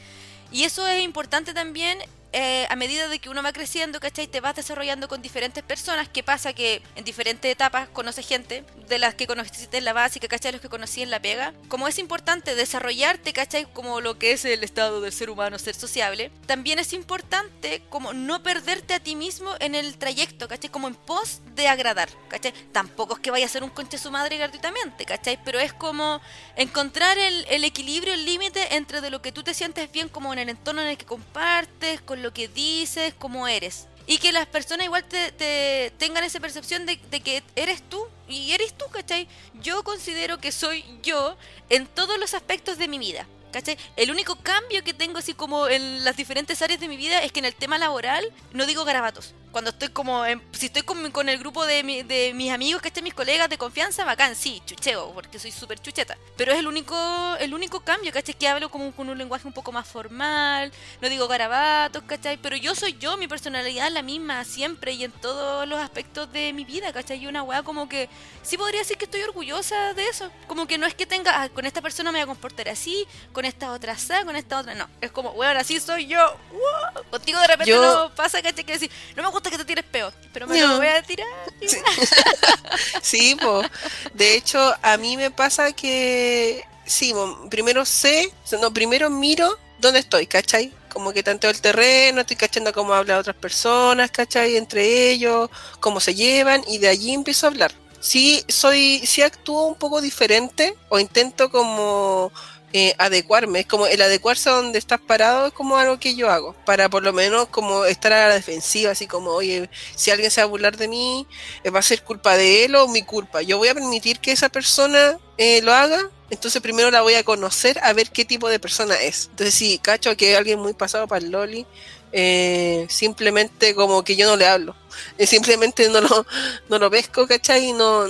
Y eso es importante también eh, a medida de que uno va creciendo, ¿cachai? Te vas desarrollando con diferentes personas. ¿Qué pasa? Que en diferentes etapas conoces gente, de las que conociste en la básica, ¿cachai? Los que conocí en la pega. Como es importante desarrollarte, ¿cachai? Como lo que es el estado del ser humano, ser sociable. También es importante como no perderte a ti mismo en el trayecto, ¿cachai? Como en pos de agradar, ¿cachai? Tampoco es que vaya a ser un conche su madre gratuitamente, ¿cachai? Pero es como encontrar el, equilibrio, el límite entre de lo que tú te sientes bien como en el entorno en el que compartes, con lo que dices, cómo eres. Y que las personas igual te, tengan esa percepción de, de, que eres tú. Y eres tú, ¿cachai? Yo considero que soy yo en todos los aspectos de mi vida. ¿Cachai? El único cambio que tengo así como en las diferentes áreas de mi vida es que en el tema laboral no digo garabatos cuando estoy como, si estoy con, el grupo de, mis amigos, estén mis colegas de confianza, bacán, sí, chucheo, porque soy súper chucheta. Pero es el único, el único cambio, ¿cachai? Que hablo como con un lenguaje un poco más formal, no digo garabatos, ¿cachai? Pero yo soy yo, mi personalidad es la misma siempre y en todos los aspectos de mi vida, ¿cachai? Y una weá como que sí podría decir que estoy orgullosa de eso. Como que no es que tenga, ah, con esta persona me voy a comportar así, con esta otra así, con esta otra no. Es como, weón, así soy yo. Contigo de repente no pasa, ¿cachai? Que decir, no me gusta que te tires peor, pero me lo voy a tirar. Sí, (laughs) pues. de hecho, a mí me pasa que, sí, primero sé, no, primero miro dónde estoy, ¿cachai? Como que tanteo el terreno, estoy cachando cómo hablan otras personas, ¿cachai? Entre ellos, cómo se llevan, y de allí empiezo a hablar. Sí, soy, sí actúo un poco diferente, o intento como eh, adecuarme. Es como el adecuarse a donde estás parado es como algo que yo hago, para por lo menos como estar a la defensiva, así como, oye, si alguien se va a burlar de mí, eh, va a ser culpa de él o mi culpa. Yo voy a permitir que esa persona eh, lo haga, entonces primero la voy a conocer a ver qué tipo de persona es. Entonces si cacho que alguien muy pasado para el Loli, simplemente como que yo no le hablo. simplemente no lo, no lo pesco, ¿cachai? No,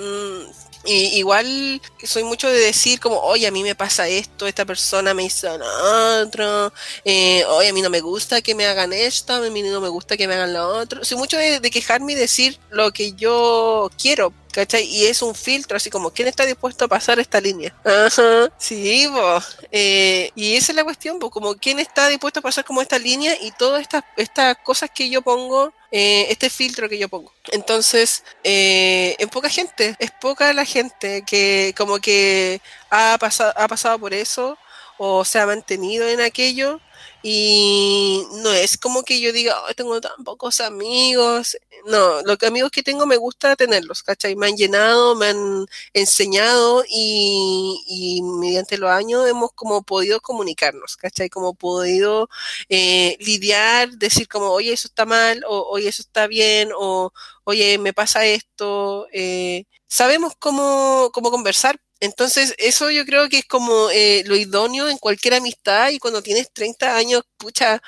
y igual soy mucho de decir como, oye, a mí me pasa esto, esta persona me hizo lo otro, eh, oye, a mí no me gusta que me hagan esto, a mí no me gusta que me hagan lo otro. Soy mucho de, quejarme y decir lo que yo quiero, ¿cachai? Y es un filtro, así como, ¿quién está dispuesto a pasar esta línea? (laughs) Ajá, sí, vos. Eh, y esa es la cuestión, pues, como, ¿quién está dispuesto a pasar como esta línea y todas estas, estas cosas que yo pongo, eh, este filtro que yo pongo? Entonces, eh, en poca gente, es poca la gente que como que ha pasado, ha pasado por eso o se ha mantenido en aquello y no es como que yo diga, tengo tan pocos amigos. No, los amigos que tengo me gusta tenerlos, ¿cachai? Me han llenado, me han enseñado y, mediante los años hemos como podido comunicarnos, ¿cachai? Como podido eh, lidiar, decir como, oye, eso está mal, o oye, eso está bien, o oye, me pasa esto. Eh, sabemos cómo, cómo conversar, entonces, eso yo creo que es como eh, lo idóneo en cualquier amistad y cuando tienes 30 años, pucha,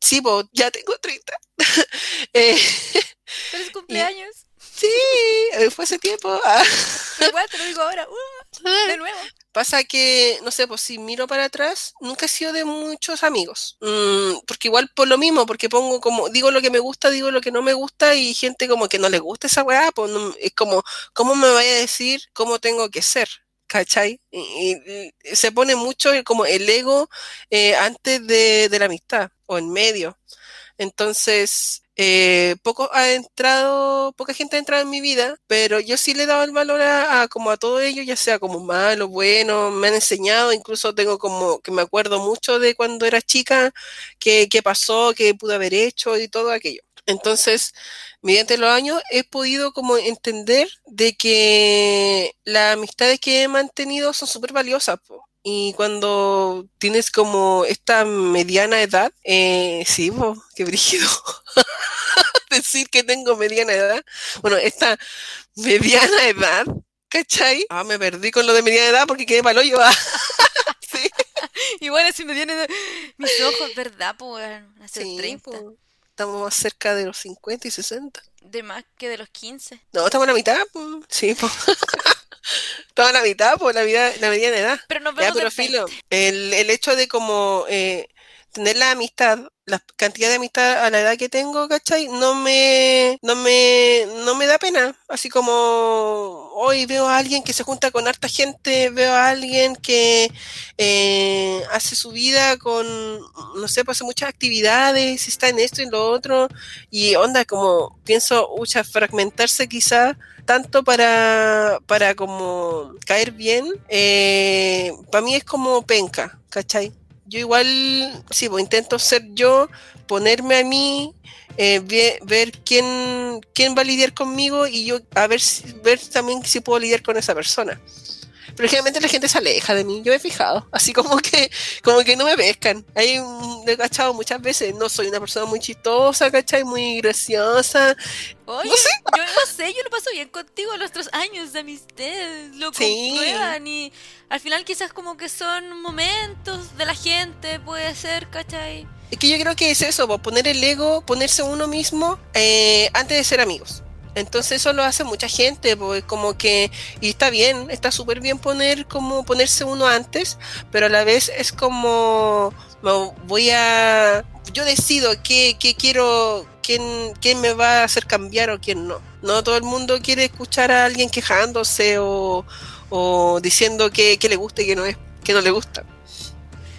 sí, pues ya tengo 30. (laughs) eh, ¿Feliz (laughs) cumpleaños? Sí, eh, fue hace tiempo. Ah. (laughs) igual te lo digo ahora, uh, de nuevo. Pasa que, no sé, pues si miro para atrás, nunca he sido de muchos amigos. Mm, porque igual por lo mismo, porque pongo como, digo lo que me gusta, digo lo que no me gusta y gente como que no le gusta esa weá, pues es como, ¿cómo me vaya a decir cómo tengo que ser? ¿Cachai? Y, se pone mucho como el ego eh, antes de, la amistad o en medio. Entonces, eh, poco ha entrado, poca gente ha entrado en mi vida, pero yo sí le he dado el valor a, como a todo ello, ya sea como malo, bueno, me han enseñado, incluso tengo como que me acuerdo mucho de cuando era chica, qué, qué pasó, qué pude haber hecho y todo aquello. Entonces, mediante los años he podido como entender de que las amistades que he mantenido son súper valiosas. Y cuando tienes como esta mediana edad, eh, sí, po, qué brígido. (laughs) Decir que tengo mediana edad. Bueno, esta mediana edad, ¿cachai? Ah, me perdí con lo de mediana edad porque quedé palo yo. (laughs) sí. Igual así me viene mis ojos, ¿verdad? Pues, hace 30. Estamos más cerca de los 50 y 60. De más que de los 15. No, estamos en la mitad, pues. Sí, pues. (laughs) estamos en la mitad, pues, la, vida, la mediana edad. Pero nos Ya, pero filo, el, el hecho de como eh, tener la amistad, la cantidad de amistad a la edad que tengo, ¿cachai? No me, no me, no me da pena. Así como hoy veo a alguien que se junta con harta gente, veo a alguien que eh, hace su vida con, no sé, pues hace muchas actividades, está en esto y en lo otro, y onda, como pienso, ucha, fragmentarse quizá tanto para, para como caer bien, para mí es como penca, ¿cachai? Yo igual, sí, pues intento ser yo, ponerme a mí, eh, ve- ver quién, quién va a lidiar conmigo y yo a ver, ver también si puedo lidiar con esa persona. Pero generalmente la gente se aleja de mí, yo me he fijado, así como que, como que no me pescan. Ahí mm, he cachado muchas veces, no soy una persona muy chistosa, ¿cachai? Muy graciosa. Oye, No sé. yo no sé, yo lo paso bien contigo nuestros años de amistad, lo Sí. comprueban y al final quizás como que son momentos de la gente, puede ser, ¿cachai? Es que yo creo que es eso, po, poner el ego, ponerse uno mismo eh, antes de ser amigos. Entonces eso lo hace mucha gente, pues como que, y está bien, está súper bien poner como ponerse uno antes, pero a la vez es como, voy a, yo decido qué, qué quiero, quién, quién me va a hacer cambiar o quién no. No todo el mundo quiere escuchar a alguien quejándose o, o diciendo que, que le gusta y que no es, que no le gusta.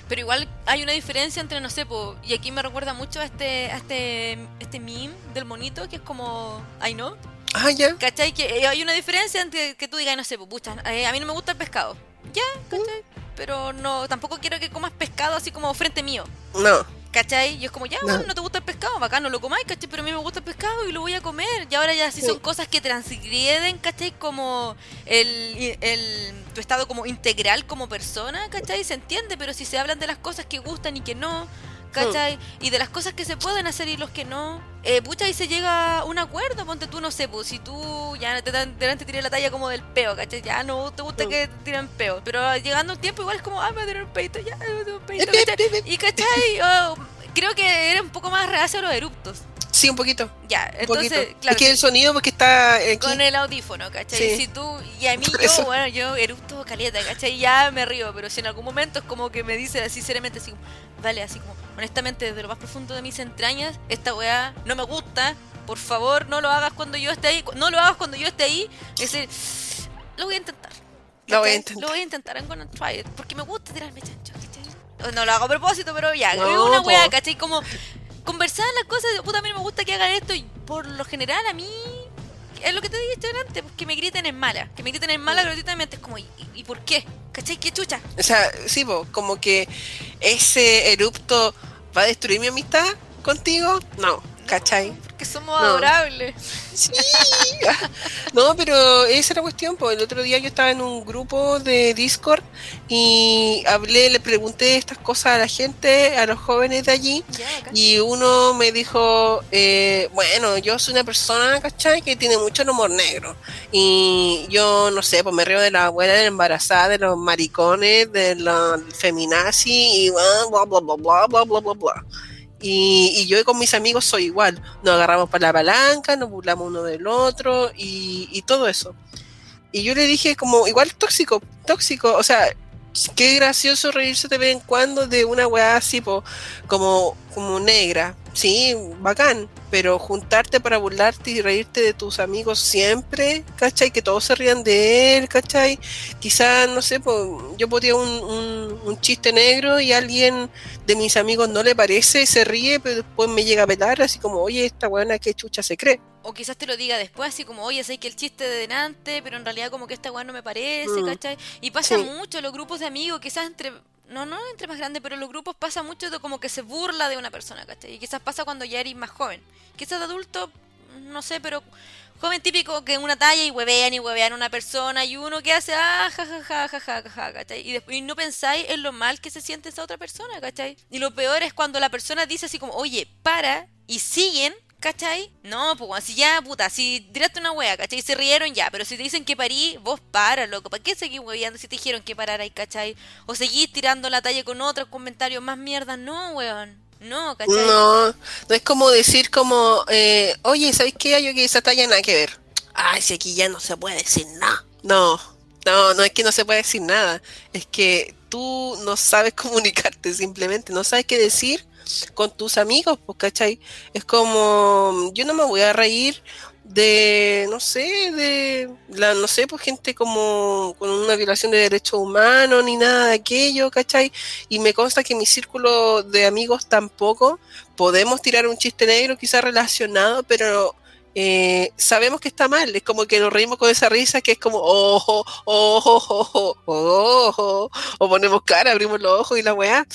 Pero igual hay una diferencia entre, no sé, po, y aquí me recuerda mucho a este, a este, este meme del monito que es como, ay no, Ah, ya. ¿cachai? Que eh, hay una diferencia entre que tú digas, no sé, po, pucha, eh, a mí no me gusta el pescado, ya, ¿cachai? Pero no, tampoco quiero que comas pescado así como frente mío. No. ¿Cachai? Y es como, ya, No. bueno, no te gusta el pescado, bacán, no lo comáis, ¿cachai? Pero a mí me gusta el pescado y lo voy a comer. Y ahora ya si Sí. son cosas que transgreden, ¿cachai? Como el, el, tu estado como integral como persona, ¿cachai? Se entiende, pero si se hablan de las cosas que gustan y que no, ¿cachai? Y de las cosas que se pueden hacer y los que no, eh, pucha, ahí se llega a un acuerdo, ponte tú, no sé, pues si tú ya te delante tiré la talla como del peo, ¿cachai? Ya no te gusta Mm. que te tiren peo, pero llegando un tiempo igual es como, ah, me tiran un peito, ya, me tiran un peito, ¿cachai? Y cachai, Oh, creo que era un poco más reacio a los eruptos. Sí, un poquito. Ya, Un entonces, poquito. claro, es que el sonido porque está aquí. con el audífono, ¿cachai? Sí. Si tú, y a mí yo, bueno, yo erupto caliente, ¿cachai? Ya me río, pero si en algún momento es como que me dice así seriamente, así como, vale, así como, honestamente, desde lo más profundo de mis entrañas, esta weá no me gusta, por favor, no lo hagas cuando yo esté ahí, no lo hagas cuando yo esté ahí, es decir, lo voy a intentar. Lo voy a intentar. Lo voy a intentar, I'm gonna try it, porque me gusta tirarme chancho, ¿cachai? No lo hago a propósito, pero ya, No, una weá, ¿cachai? Como conversar las cosas, puta, a mí me gusta que hagan esto y por lo general a mí es lo que te dije antes, que me griten en mala, que me griten en mala gratuitamente, es como, ¿y, y- y por qué? ¿Cachai? ¿Qué chucha? O sea, sí, po, como que ese erupto va a destruir mi amistad contigo. No, ¿cachai? Porque somos No. adorables. Sí. (laughs) No, pero esa es la cuestión. Pues el otro día yo estaba en un grupo de Discord y hablé, le pregunté estas cosas a la gente, a los jóvenes de allí. Y uno me dijo, eh, bueno, yo soy una persona, ¿cachai? Que tiene mucho el humor negro. Y yo, no sé, pues me río de la abuela de la embarazada, de los maricones, de la feminazi y bla, bla, bla, bla, bla, bla, bla, bla. Y, yo con mis amigos soy igual. Nos agarramos para la palanca, nos burlamos uno del otro y, todo eso. Y yo le dije como, igual tóxico, tóxico. O sea, qué gracioso reírse de vez en cuando de una weá así, como, como negra. Sí, bacán. Pero juntarte para burlarte y reírte de tus amigos siempre, ¿cachai? Que todos se rían de él, ¿cachai? Quizás, no sé, pues, yo podría un, un, un chiste negro y a alguien de mis amigos no le parece, se ríe, pero después me llega a pelar así como, oye, esta weona qué chucha se cree. O quizás te lo diga después, así como, oye, sé que el chiste de delante, pero en realidad como que esta weá no me parece, Mm. ¿cachai? Y pasa Sí. mucho, los grupos de amigos, quizás entre, no, no entre más grandes, pero los grupos pasa mucho de como que se burla de una persona, ¿cachai? Y quizás pasa cuando ya eres más joven. Quizás de adulto, no sé, pero joven típico que en una talla y huevean y huevean a una persona y uno que hace, ah, ja, ja, ja, ja, ja, ja, ¿cachai? Y, después, y no pensáis en lo mal que se siente esa otra persona, ¿cachai? Y lo peor es cuando la persona dice así como, oye, para, y siguen, ¿cachai? No, pues si ya, puta, si tiraste una wea, ¿cachai? Se rieron ya, pero si te dicen que parí, vos para, loco, ¿para qué seguís hueveando si te dijeron que pararais, ¿cachai? O seguís tirando la talla con otros comentarios más mierda, no, weón. No, ¿cachai? No, no es como decir como, eh, oye, ¿sabes qué? Yo que esa talla nada que ver. Ay, si aquí ya no se puede decir nada. No, no, no es que no se puede decir nada. Es que tú no sabes (laughs) comunicarte simplemente, no sabes qué decir con tus amigos, pues, ¿cachai? Es como, yo no me voy a reír de, no sé, de, la, no sé, pues gente como con una violación de derechos humanos ni nada de aquello, ¿cachai? Y me consta que mi círculo de amigos tampoco podemos tirar un chiste negro quizás relacionado, pero eh, sabemos que está mal, es como que nos reímos con esa risa que es como ojo, ojo, ojo, ojo, o ponemos cara, abrimos los ojos y la weá,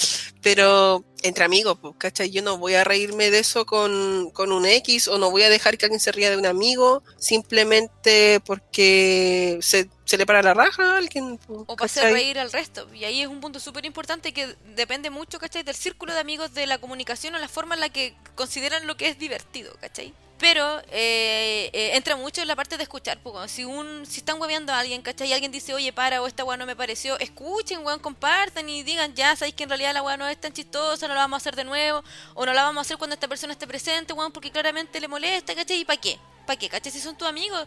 pero entre amigos, pues, ¿cachai? Yo no voy a reírme de eso con, con, un X o no voy a dejar que alguien se ría de un amigo simplemente porque se, se le para la raja a alguien. Pues, o para hacer reír al resto. Y ahí es un punto súper importante que depende mucho, ¿cachai? Del círculo de amigos, de la comunicación o la forma en la que consideran lo que es divertido, ¿cachai? Pero eh, eh, entra mucho en la parte de escuchar. Pues, si un si están hueveando a alguien, ¿cachai? Y alguien dice, oye, para, o esta weá no me pareció, escuchen, weón, compartan y digan, ya, sabéis que en realidad la weá no es tan chistosa, no la vamos a hacer de nuevo, o no la vamos a hacer cuando esta persona esté presente, weón, porque claramente le molesta, ¿cachai? ¿Y para qué? ¿Para qué? ¿cachai? Si son tus amigos,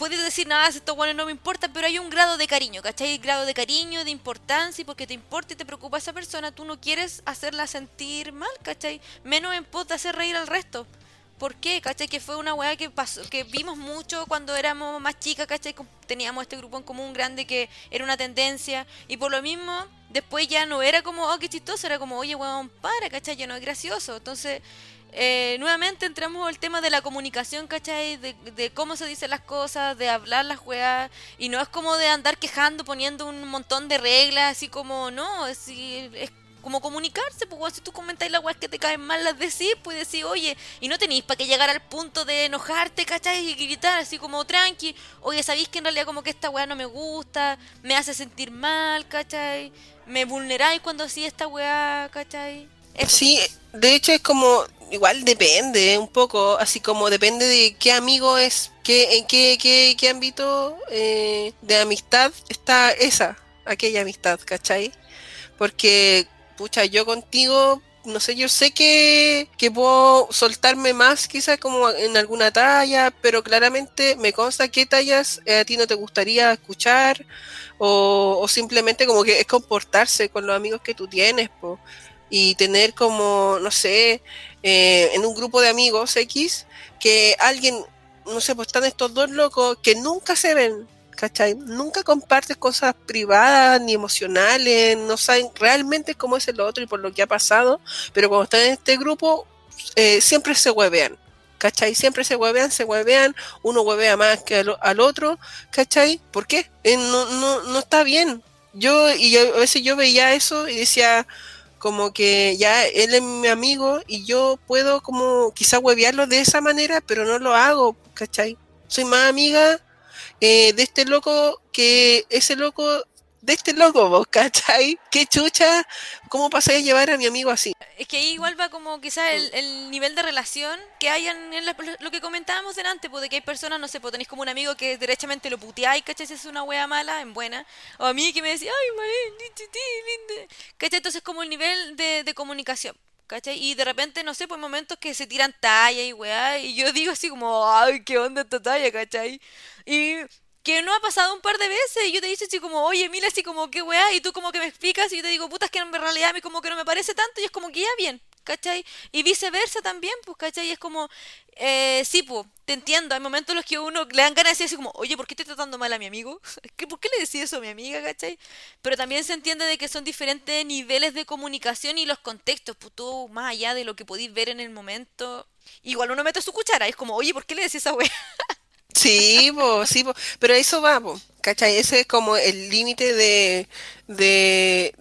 puedes decir nada, si estos weones no me importan, pero hay un grado de cariño, ¿cachai? Grado de cariño, de importancia, y porque te importa y te preocupa esa persona, tú no quieres hacerla sentir mal, ¿cachai? Menos en pos de hacer reír al resto. ¿Por qué? ¿Cachai? Que fue una weá que pasó, que vimos mucho cuando éramos más chicas, ¿cachai? Teníamos este grupo en común grande que era una tendencia. Y por lo mismo, después ya no era como, oh, qué chistoso, era como, oye, weón, para, ¿cachai? Ya no es gracioso. Entonces, eh, nuevamente entramos al tema de la comunicación, ¿cachai? De, de, cómo se dicen las cosas, de hablar las weas. Y no es como de andar quejando, poniendo un montón de reglas, así como, no, es, es como comunicarse, pues si tú comentáis las weas que te caen mal, las decís, pues decir, oye, y no tenéis para qué llegar al punto de enojarte, ¿cachai? Y gritar así como tranqui, oye, sabéis que en realidad como que esta wea no me gusta, me hace sentir mal, ¿cachai? Me vulneráis cuando así esta wea, ¿cachai? Sí, de hecho es como, igual depende un poco, así como depende de qué amigo es, qué, en qué, qué, qué ámbito eh, de amistad está esa, aquella amistad, ¿cachai? Porque pucha, yo contigo, no sé, yo sé que, que puedo soltarme más quizás como en alguna talla, pero claramente me consta qué tallas eh, a ti no te gustaría escuchar o, simplemente como que es comportarse con los amigos que tú tienes y tener como, no sé, eh, en un grupo de amigos X, que alguien, no sé, pues están estos dos locos que nunca se ven, ¿cachai? Nunca compartes cosas privadas ni emocionales, no saben realmente cómo es el otro y por lo que ha pasado, pero cuando están en este grupo eh, siempre se huevean, ¿cachai? Siempre se huevean, se huevean, uno huevea más que al, otro, ¿cachai? ¿Por qué? Eh, no, no, no está bien. Yo, y a veces yo veía eso y decía, como que ya él es mi amigo y yo puedo como quizá huevearlo de esa manera, pero no lo hago, ¿cachai? Soy más amiga eh, de este loco que ese loco de este loco, vos, ¿cachai? ¿Qué chucha? ¿Cómo pasé a llevar a mi amigo así? Es que ahí igual va como quizás el, nivel de relación que hay en, lo que comentábamos delante, pues de que hay personas, no sé, pues tenéis como un amigo que derechamente lo puteáis, ¿cachai? Si es una wea mala, en buena. O a mí que me decía, ay, madre, ¿cachai? Entonces como el nivel de, de comunicación. ¿cachai? Y de repente, no sé, pues momentos que se tiran talla y weá, y yo digo así como, ay, qué onda esta talla, ¿cachai? Y que no ha pasado un par de veces y yo te digo así como, oye, mira, así como, qué weá, y tú como que me explicas y yo te digo, puta, es que en realidad a mí como que no me parece tanto y es como que ya bien, ¿cachai? Y viceversa también, pues, ¿cachai? es como, eh, sí, pues, te entiendo, hay momentos en los que uno le dan ganas de decir así como, oye, ¿por qué estoy tratando mal a mi amigo? (laughs) ¿Por qué le decís eso a mi amiga, ¿cachai? Pero también se entiende de que son diferentes niveles de comunicación y los contextos, pues tú, más allá de lo que podéis ver en el momento, igual uno mete su cuchara, es como, oye, ¿por qué le decís esa weá? (laughs) Sí, sí, pero eso va, ¿cachai? Ese es como el límite de, de,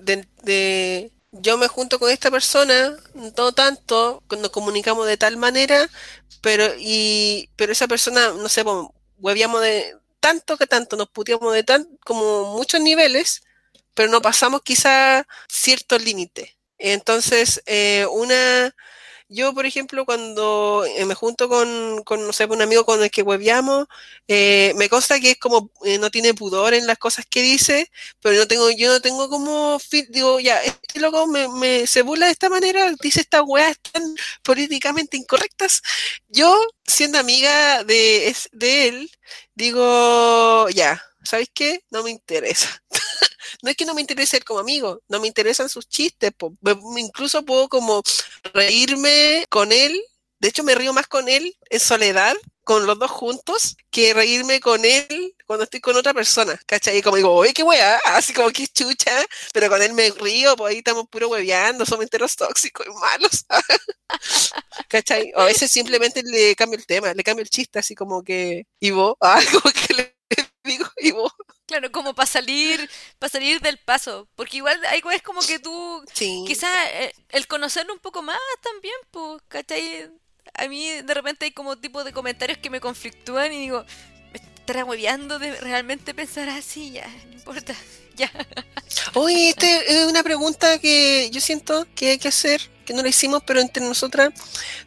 de, yo me junto con esta persona, no tanto, nos comunicamos de tal manera, pero y pero esa persona, no sé, pues, huevíamos de tanto que tanto, nos puteamos de tan como muchos niveles, pero no pasamos quizá ciertos límites. Entonces, eh, una yo, por ejemplo, cuando eh, me junto con, con, no sé, un amigo con el que hueveamos, eh, me consta que es como, eh, no tiene pudor en las cosas que dice, pero no tengo, yo no tengo como, digo, ya, este loco me, me, se burla de esta manera, dice estas weas tan políticamente incorrectas. Yo, siendo amiga de, de él, digo, ya, ¿sabes qué? No me interesa. (laughs) (laughs) no es que no me interese ser como amigo, no me interesan sus chistes, incluso puedo como reírme con él, de hecho me río más con él en soledad, con los dos juntos, que reírme con él cuando estoy con otra persona, ¿cachai? Y como digo, oye, qué weá, (laughs) así como que chucha, pero con él me río, pues ahí estamos puro hueveando, somos enteros tóxicos y malos, (laughs) ¿cachai? O a veces simplemente le cambio el tema, le cambio el chiste, así como que, y vos, algo que le digo, y vos. Claro, como para salir, para salir del paso, porque igual hay es como que tú, Sí. quizás el conocerlo un poco más también, pues, ¿cachai? A mí de repente hay como tipo de comentarios que me conflictúan y digo, me estará hueveando de realmente pensar así, ya, no importa, (laughs) ya. Oye, esta es una pregunta que yo siento que hay que hacer, que no la hicimos, pero entre nosotras.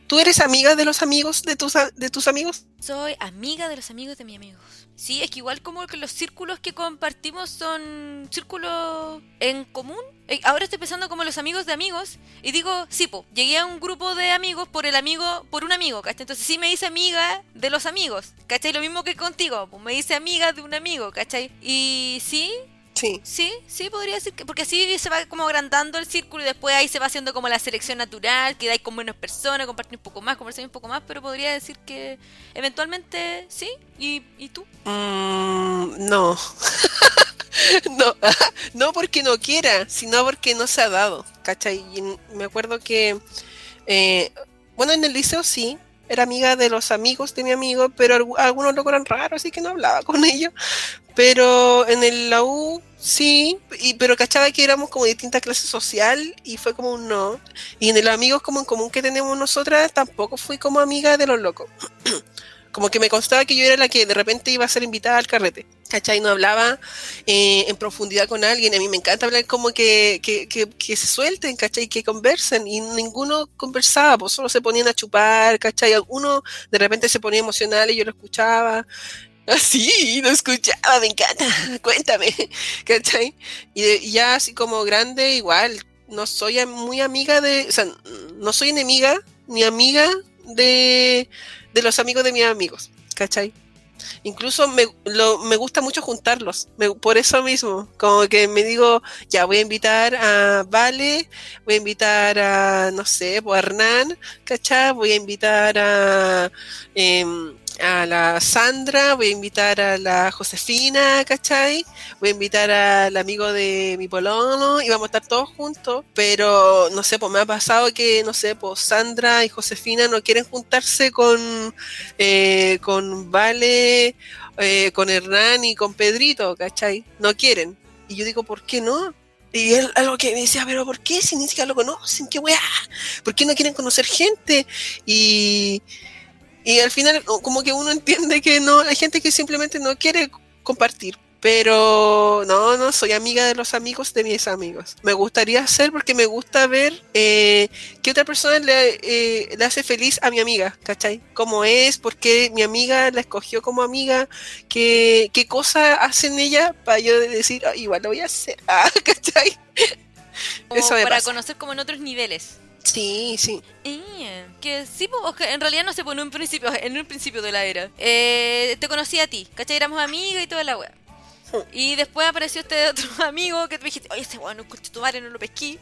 ¿Tú eres amiga de los amigos de tus, de tus amigos? Soy amiga de los amigos de mis amigos. Sí, es que igual como que los círculos que compartimos son círculos en común. Eh, Ahora estoy pensando como los amigos de amigos y digo, sí, po, llegué a un grupo de amigos por el amigo, por un amigo, ¿cachai? Entonces sí me hice amiga de los amigos, ¿cachai? Lo mismo que contigo, pues me hice amiga de un amigo, ¿cachai? Y sí, Sí. Sí, sí, podría decir que, porque así se va como agrandando el círculo y después ahí se va haciendo como la selección natural, que con menos personas, compartir un poco más, conversar un poco más, pero podría decir que eventualmente sí, y, y tú. Mm, no. (laughs) no. (laughs) no porque no quiera, sino porque no se ha dado. ¿Cachai? Y me acuerdo que, eh, bueno, en el liceo sí, era amiga de los amigos de mi amigo, pero algu- algunos locos eran raros, así que no hablaba (laughs) con ellos. Pero en el, la U sí, y, pero cachaba que éramos como distinta clase social y fue como un no. Y en el amigos como en común que tenemos nosotras, tampoco fui como amiga de los locos. (clears throat) como que me constaba que yo era la que de repente iba a ser invitada al carrete. ¿Cachai? No hablaba eh, en profundidad con alguien. A mí me encanta hablar como que, que, que, se suelten, ¿cachai? Que conversen. Y ninguno conversaba, pues solo se ponían a chupar, ¿cachai? Uno de repente se ponía emocional y yo lo escuchaba. (laughs) Así, lo escuchaba, me encanta, (laughs) cuéntame, (laughs) ¿cachai? Y, y ya así como grande, igual, no soy muy amiga de, o sea, no soy enemiga ni amiga de, de los amigos de mis amigos, ¿cachai? Incluso me, lo- me gusta mucho juntarlos, me- por eso mismo, como que me digo, ya voy a invitar a Vale, voy a invitar a, no sé, pues, a Hernán, ¿cachai? Voy a invitar a, em, a la Sandra, voy a invitar a la Josefina, ¿cachai? Voy a invitar al amigo de mi polono y vamos a estar todos juntos, pero no sé, pues me ha pasado que, no sé, pues Sandra y Josefina no quieren juntarse con, eh, con Vale, eh, con Hernán y con Pedrito, ¿cachai? No quieren. Y yo digo, ¿por qué no? Y él algo que me decía, pero ¿por qué? Si ni siquiera lo conocen, qué weá. ¿Por qué no quieren conocer gente? Y, y al final como que uno entiende que no, hay gente que simplemente no quiere compartir. Pero no, no soy amiga de los amigos de mis amigos. Me gustaría ser porque me gusta ver eh, qué otra persona le, eh, le hace feliz a mi amiga, ¿cachai? Cómo es, por qué mi amiga la escogió como amiga, qué, qué cosas hacen ella para yo decir, "Ah, igual lo voy a hacer, (laughs) ah, ¿cachai? Eso para pasa. conocer como en otros niveles. Sí, sí. Eh, que sí, o que en realidad no se pone en un principio, en un principio de la era. Eh, te conocí a ti, ¿cachai? Éramos amigas y toda la wea. Y después apareció este otro (laughs) amigo que tú dijiste, oye, ese weón no tu madre, no lo pesquí.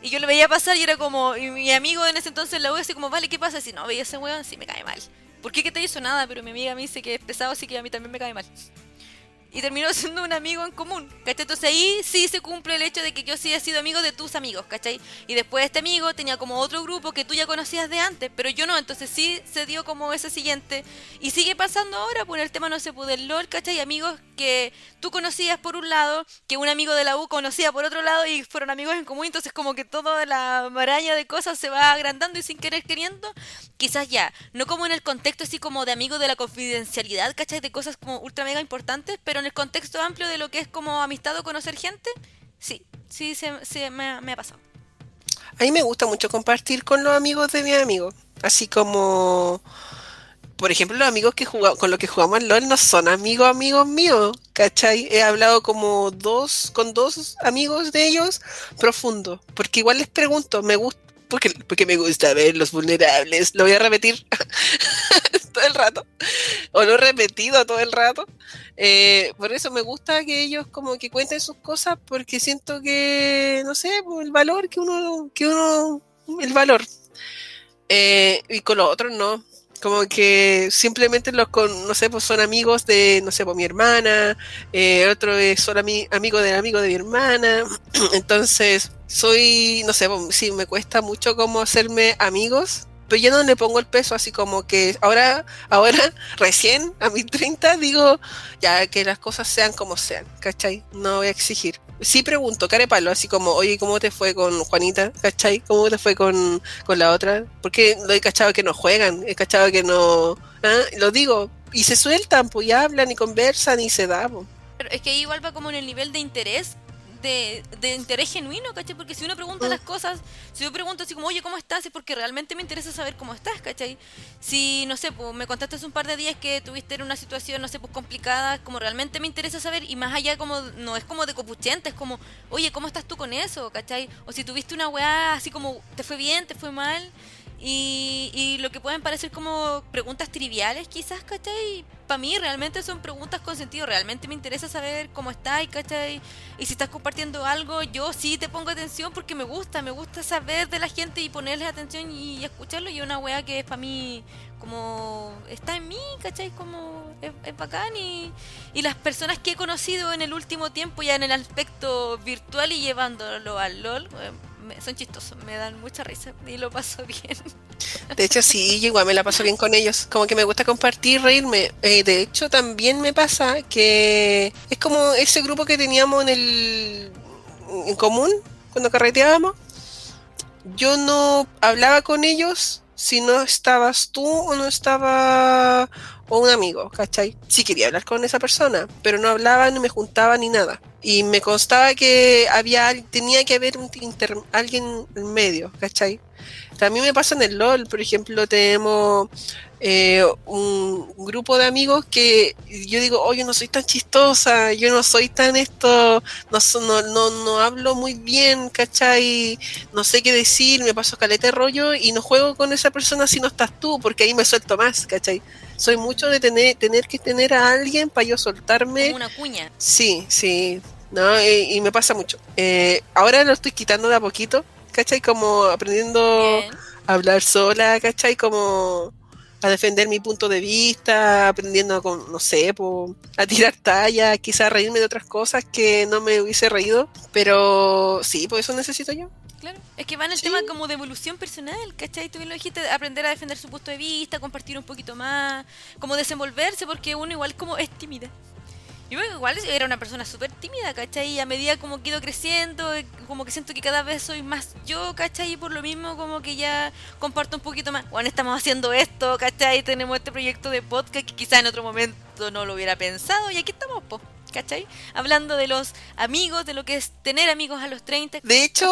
Y yo lo veía pasar y era como, y mi amigo en ese entonces la wea así como, vale, ¿qué pasa? Si no veía ese weón, sí me cae mal. ¿Por qué que te hizo nada? Pero mi amiga me dice que es pesado, así que a mí también me cae mal. Y terminó siendo un amigo en común, ¿cachai? Entonces ahí sí se cumple el hecho de que yo sí he sido amigo de tus amigos, ¿cachai? Y después este amigo tenía como otro grupo que tú ya conocías de antes, pero yo no, entonces sí se dio como ese siguiente. Y sigue pasando ahora, por el tema, no sé, pues del LOL, ¿cachai? Amigos que tú conocías por un lado, que un amigo de la U conocía por otro lado y fueron amigos en común, entonces como que toda la maraña de cosas se va agrandando y sin querer queriendo, quizás ya, no como en el contexto así como de amigos de la confidencialidad, ¿cachai? De cosas como ultra mega importantes, pero en el contexto amplio de lo que es como amistad o conocer gente, sí, sí, se, se me, me ha pasado. a mí me gusta mucho compartir con los amigos de mis amigos. Así como, por ejemplo, los amigos que jugamos, con los que jugamos LOL no son amigos, amigos míos, ¿cachai? He hablado como dos, con dos amigos de ellos profundo, porque igual les pregunto, me gusta, porque, porque me gusta ver los vulnerables, lo voy a repetir (laughs) todo el rato, o lo he repetido todo el rato. Eh, por eso me gusta que ellos como que cuenten sus cosas, porque siento que, no sé, pues, el valor que uno, que uno, el valor. Eh, y con los otros no. Como que simplemente los con, no sé, pues son amigos de, no sé, pues mi hermana, eh, otro es solo ami- amigo del amigo de mi hermana. (clears throat) Entonces, soy, no sé, pues, sí, me cuesta mucho como hacerme amigos, pero yo no le pongo el peso así como que ahora, (laughs) ahora, recién, a mis 30, digo, ya que las cosas sean como sean, ¿cachai? No voy a exigir. Sí pregunto, carepalo, así como, oye, ¿cómo te fue con Juanita? ¿Cachai? ¿Cómo te fue con, con la otra? Porque lo he cachado que no juegan, he cachado que no... ¿ah? Lo digo, y se sueltan, pues, y hablan y conversan y se da, pues. Pero es que igual va como en el nivel de interés, de, de interés genuino, ¿cachai? Porque si uno pregunta Mm. las cosas, si yo pregunto así como, oye, ¿cómo estás? Es porque realmente me interesa saber cómo estás, ¿cachai? Si, no sé, pues me contaste hace un par de días que tuviste en una situación, no sé, pues complicada, como realmente me interesa saber, y más allá como, no es como de copuchente, es como, oye, ¿cómo estás tú con eso? ¿cachai? O si tuviste una weá así como, ¿te fue bien? ¿te fue mal? Y, y lo que pueden parecer como preguntas triviales quizás, ¿cachai? Para mí realmente son preguntas con sentido, realmente me interesa saber cómo estás, ¿cachai? Y si estás compartiendo algo, yo sí te pongo atención porque me gusta, me gusta saber de la gente y ponerles atención y, escucharlo. Y una wea que es para mí como está en mí, ¿cachai? Como es, es bacán y, y las personas que he conocido en el último tiempo ya en el aspecto virtual y llevándolo al LOL, eh, son chistosos, me dan mucha risa y lo paso (laughs) bien. De hecho, sí, igual me la paso bien con ellos. Como que me gusta compartir, reírme. Eh, de hecho, también me pasa que es como ese grupo que teníamos en el en común cuando carreteábamos. Yo no hablaba con ellos si no estabas tú o no estaba o un amigo, ¿cachai? Sí quería hablar con esa persona, pero no hablaba ni me juntaba ni nada. Y me constaba que había tenía que haber un inter- alguien en medio, ¿cachai? También me pasa en el LOL, por ejemplo, tenemos eh, un grupo de amigos que yo digo, oye, no soy tan chistosa, yo no soy tan esto, no, no, no, no hablo muy bien, ¿cachai? No sé qué decir, me paso caleta de rollo y no juego con esa persona si no estás tú, porque ahí me suelto más, ¿cachai? Soy mucho de tener, tener que tener a alguien para yo soltarme. Como una cuña. Sí, sí, no, y, y me pasa mucho. Eh, ahora lo estoy quitando de a poquito, ¿cachai? Como aprendiendo Bien. a hablar sola, ¿cachai? Como a defender mi punto de vista, aprendiendo con, no sé, po, a tirar talla, quizá a reírme de otras cosas que no me hubiese reído, pero sí, pues eso necesito yo. Claro, es que va en el Sí. tema como de evolución personal, ¿cachai? Tú bien lo dijiste, de aprender a defender su punto de vista, compartir un poquito más, como desenvolverse, porque uno igual como es tímida. Yo igual era una persona súper tímida, ¿cachai? Y a medida como que ido creciendo, eh, como que siento que cada vez soy más yo, ¿cachai? Y por lo mismo como que ya comparto un poquito más. Bueno, estamos haciendo esto, ¿cachai? Tenemos este proyecto de podcast que quizá en otro momento no lo hubiera pensado y aquí estamos, po, ¿cachai? Hablando de los amigos, de lo que es tener amigos a los 30. De hecho,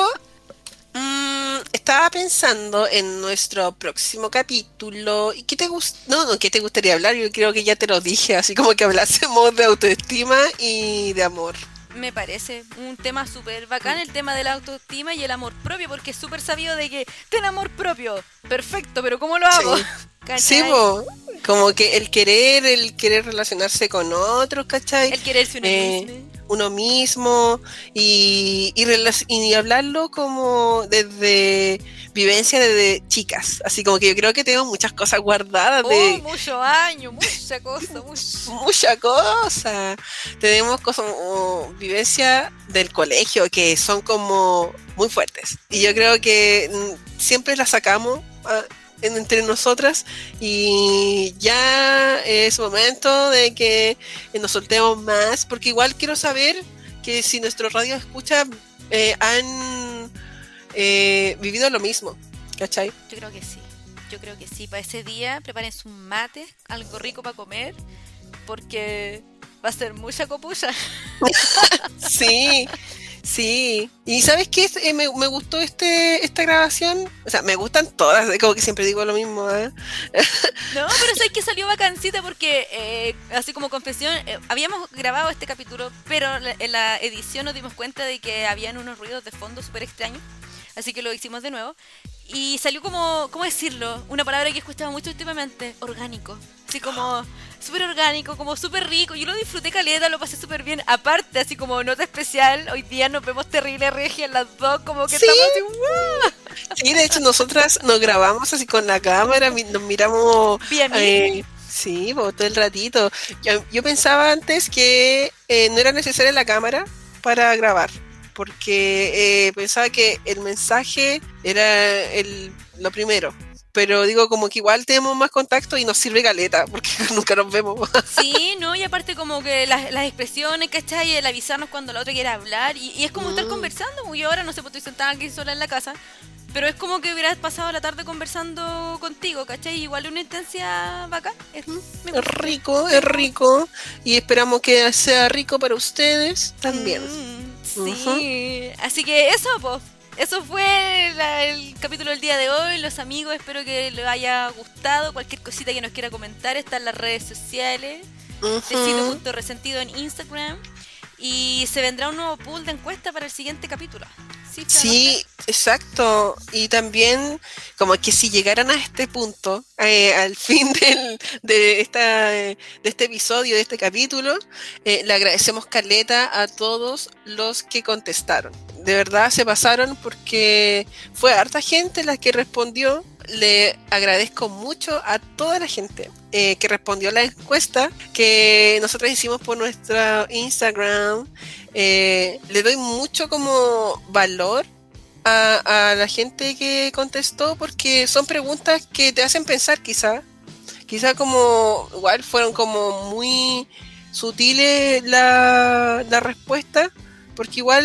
mm, estaba pensando en nuestro próximo capítulo. ¿Y qué te No, no, ¿qué te gustaría hablar? Yo creo que ya te lo dije, así como que hablásemos de autoestima y de amor. Me parece un tema súper bacán el tema de la autoestima y el amor propio, porque es súper sabido de que ten amor propio. Perfecto, pero ¿cómo lo hago? Sí. ¿Cachai? Sí, po, como que el querer, el querer relacionarse con otros, ¿cachai? El quererse uno Eh. Uno mismo y, y, y hablarlo como desde vivencia desde chicas. Así como que yo creo que tengo muchas cosas guardadas Oh, de mucho año, mucha cosa, mucho. (laughs) mucha cosa. Tenemos cosas como vivencia del colegio que son como muy fuertes. Y yo creo que mm, siempre las sacamos ah, en- entre nosotras y ya es momento de que nos soltemos más porque igual quiero saber que si nuestro radio escucha eh, han eh, vivido lo mismo, ¿cachai? Yo creo que sí. Yo creo que sí. Para ese día preparen sus mates, algo rico para comer, porque va a ser mucha copucha. (laughs) Sí, Sí, y ¿sabes qué? Eh, me, me gustó este esta grabación. O sea, me gustan todas, como que siempre digo lo mismo. ¿eh? (laughs) No, pero sabes que salió vacancita porque, eh, así como confesión, eh, habíamos grabado este capítulo, pero en la edición nos dimos cuenta de que habían unos ruidos de fondo súper extraños. Así que lo hicimos de nuevo. Y salió como, ¿cómo decirlo? Una palabra que he escuchado mucho últimamente, orgánico. Así como súper orgánico, como súper rico. Yo lo disfruté caleta, lo pasé súper bien. Aparte, así como nota especial, hoy día nos vemos terrible regia las dos, como que Sí. estamos así, ¡guau! Sí, de hecho, nosotras nos grabamos así con la cámara, nos miramos. Mí. eh, sí, po, todo el ratito. Yo, yo pensaba antes que eh, no era necesaria la cámara para grabar, porque eh, pensaba que el mensaje era el, lo primero. Pero digo, como que igual tenemos más contacto y nos sirve caleta, porque (laughs) nunca nos vemos. Sí, ¿no? Y aparte como que las, las expresiones, ¿cachai? El avisarnos cuando la otra quiere hablar. Y, y es como estar Mm. conversando. pues, Yo ahora no sé, pues estoy sentada aquí sola en la casa. Pero es como que hubieras pasado la tarde conversando contigo, ¿cachai? Igual una instancia bacán. Es, me Es rico, es rico. Y esperamos que sea rico para ustedes también. Mm, sí. Así que eso, pues. Eso fue la- el capítulo del día de hoy. Los amigos, espero que les haya gustado. Cualquier cosita que nos quiera comentar está en las redes sociales. Ujú. Tecito.resentido en Instagram. Y se vendrá un nuevo pool de encuesta para el siguiente capítulo. Sí, exacto. Y también, como que si llegaran a este punto, eh, al (laughs) fin del- de, esta, de este episodio, de este capítulo, eh, le agradecemos Caleta a todos los que contestaron. De verdad se pasaron porque fue harta gente la que respondió. Le agradezco mucho a toda la gente eh, que respondió la encuesta que nosotros hicimos por nuestra Instagram. Eh, le doy mucho como valor a, a la gente que contestó porque son preguntas que te hacen pensar quizá. Quizá como igual fueron como muy sutiles la, la respuesta, porque igual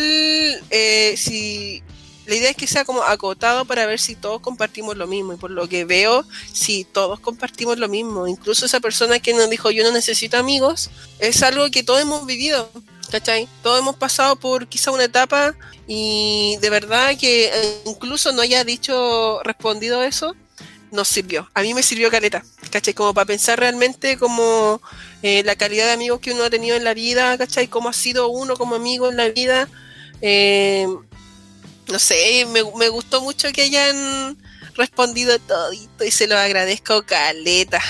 eh, si la idea es que sea como acotado para ver si todos compartimos lo mismo y por lo que veo, si todos compartimos lo mismo, incluso esa persona que nos dijo yo no necesito amigos, es algo que todos hemos vivido, ¿cachai? Todos hemos pasado por quizá una etapa y de verdad que eh, incluso no haya dicho, respondido eso, nos sirvió. A mí me sirvió caleta, ¿cachai? Como para pensar realmente como eh, la calidad de amigos que uno ha tenido en la vida, ¿cachai? Cómo ha sido uno como amigo en la vida. Eh, no sé, me, me gustó mucho que hayan respondido todito y se lo agradezco caleta.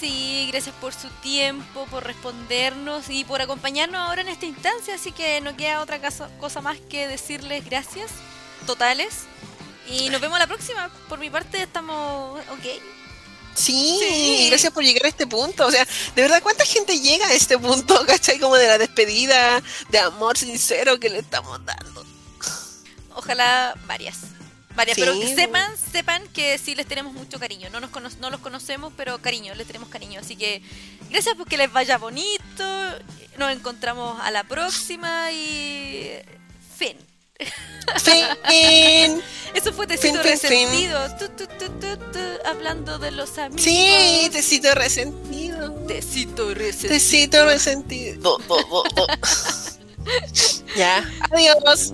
Sí, gracias por su tiempo, por respondernos y por acompañarnos ahora en esta instancia. Así que no queda otra cosa más que decirles gracias totales. Y nos vemos la próxima. Por mi parte estamos ok. Sí, Sí. gracias por llegar a este punto. O sea, de verdad, ¿cuánta gente llega a este punto, (laughs) cachai? Como de la despedida, de amor sincero que le estamos dando. Ojalá varias. Varias, Sí. pero que sepan, sepan que sí les tenemos mucho cariño. No nos cono- no los conocemos, pero cariño, les tenemos cariño. Así que gracias porque les vaya bonito. Nos encontramos a la próxima y fin. Fin. (laughs) Eso fue Tecito Fin, fin, fin. Resentido. Tu, tu, tu, tu, tu, hablando de los amigos. Sí, tecito resentido. Tecito Resentido. Tecito resentido. Do, do, do, do. (laughs) ya, adiós.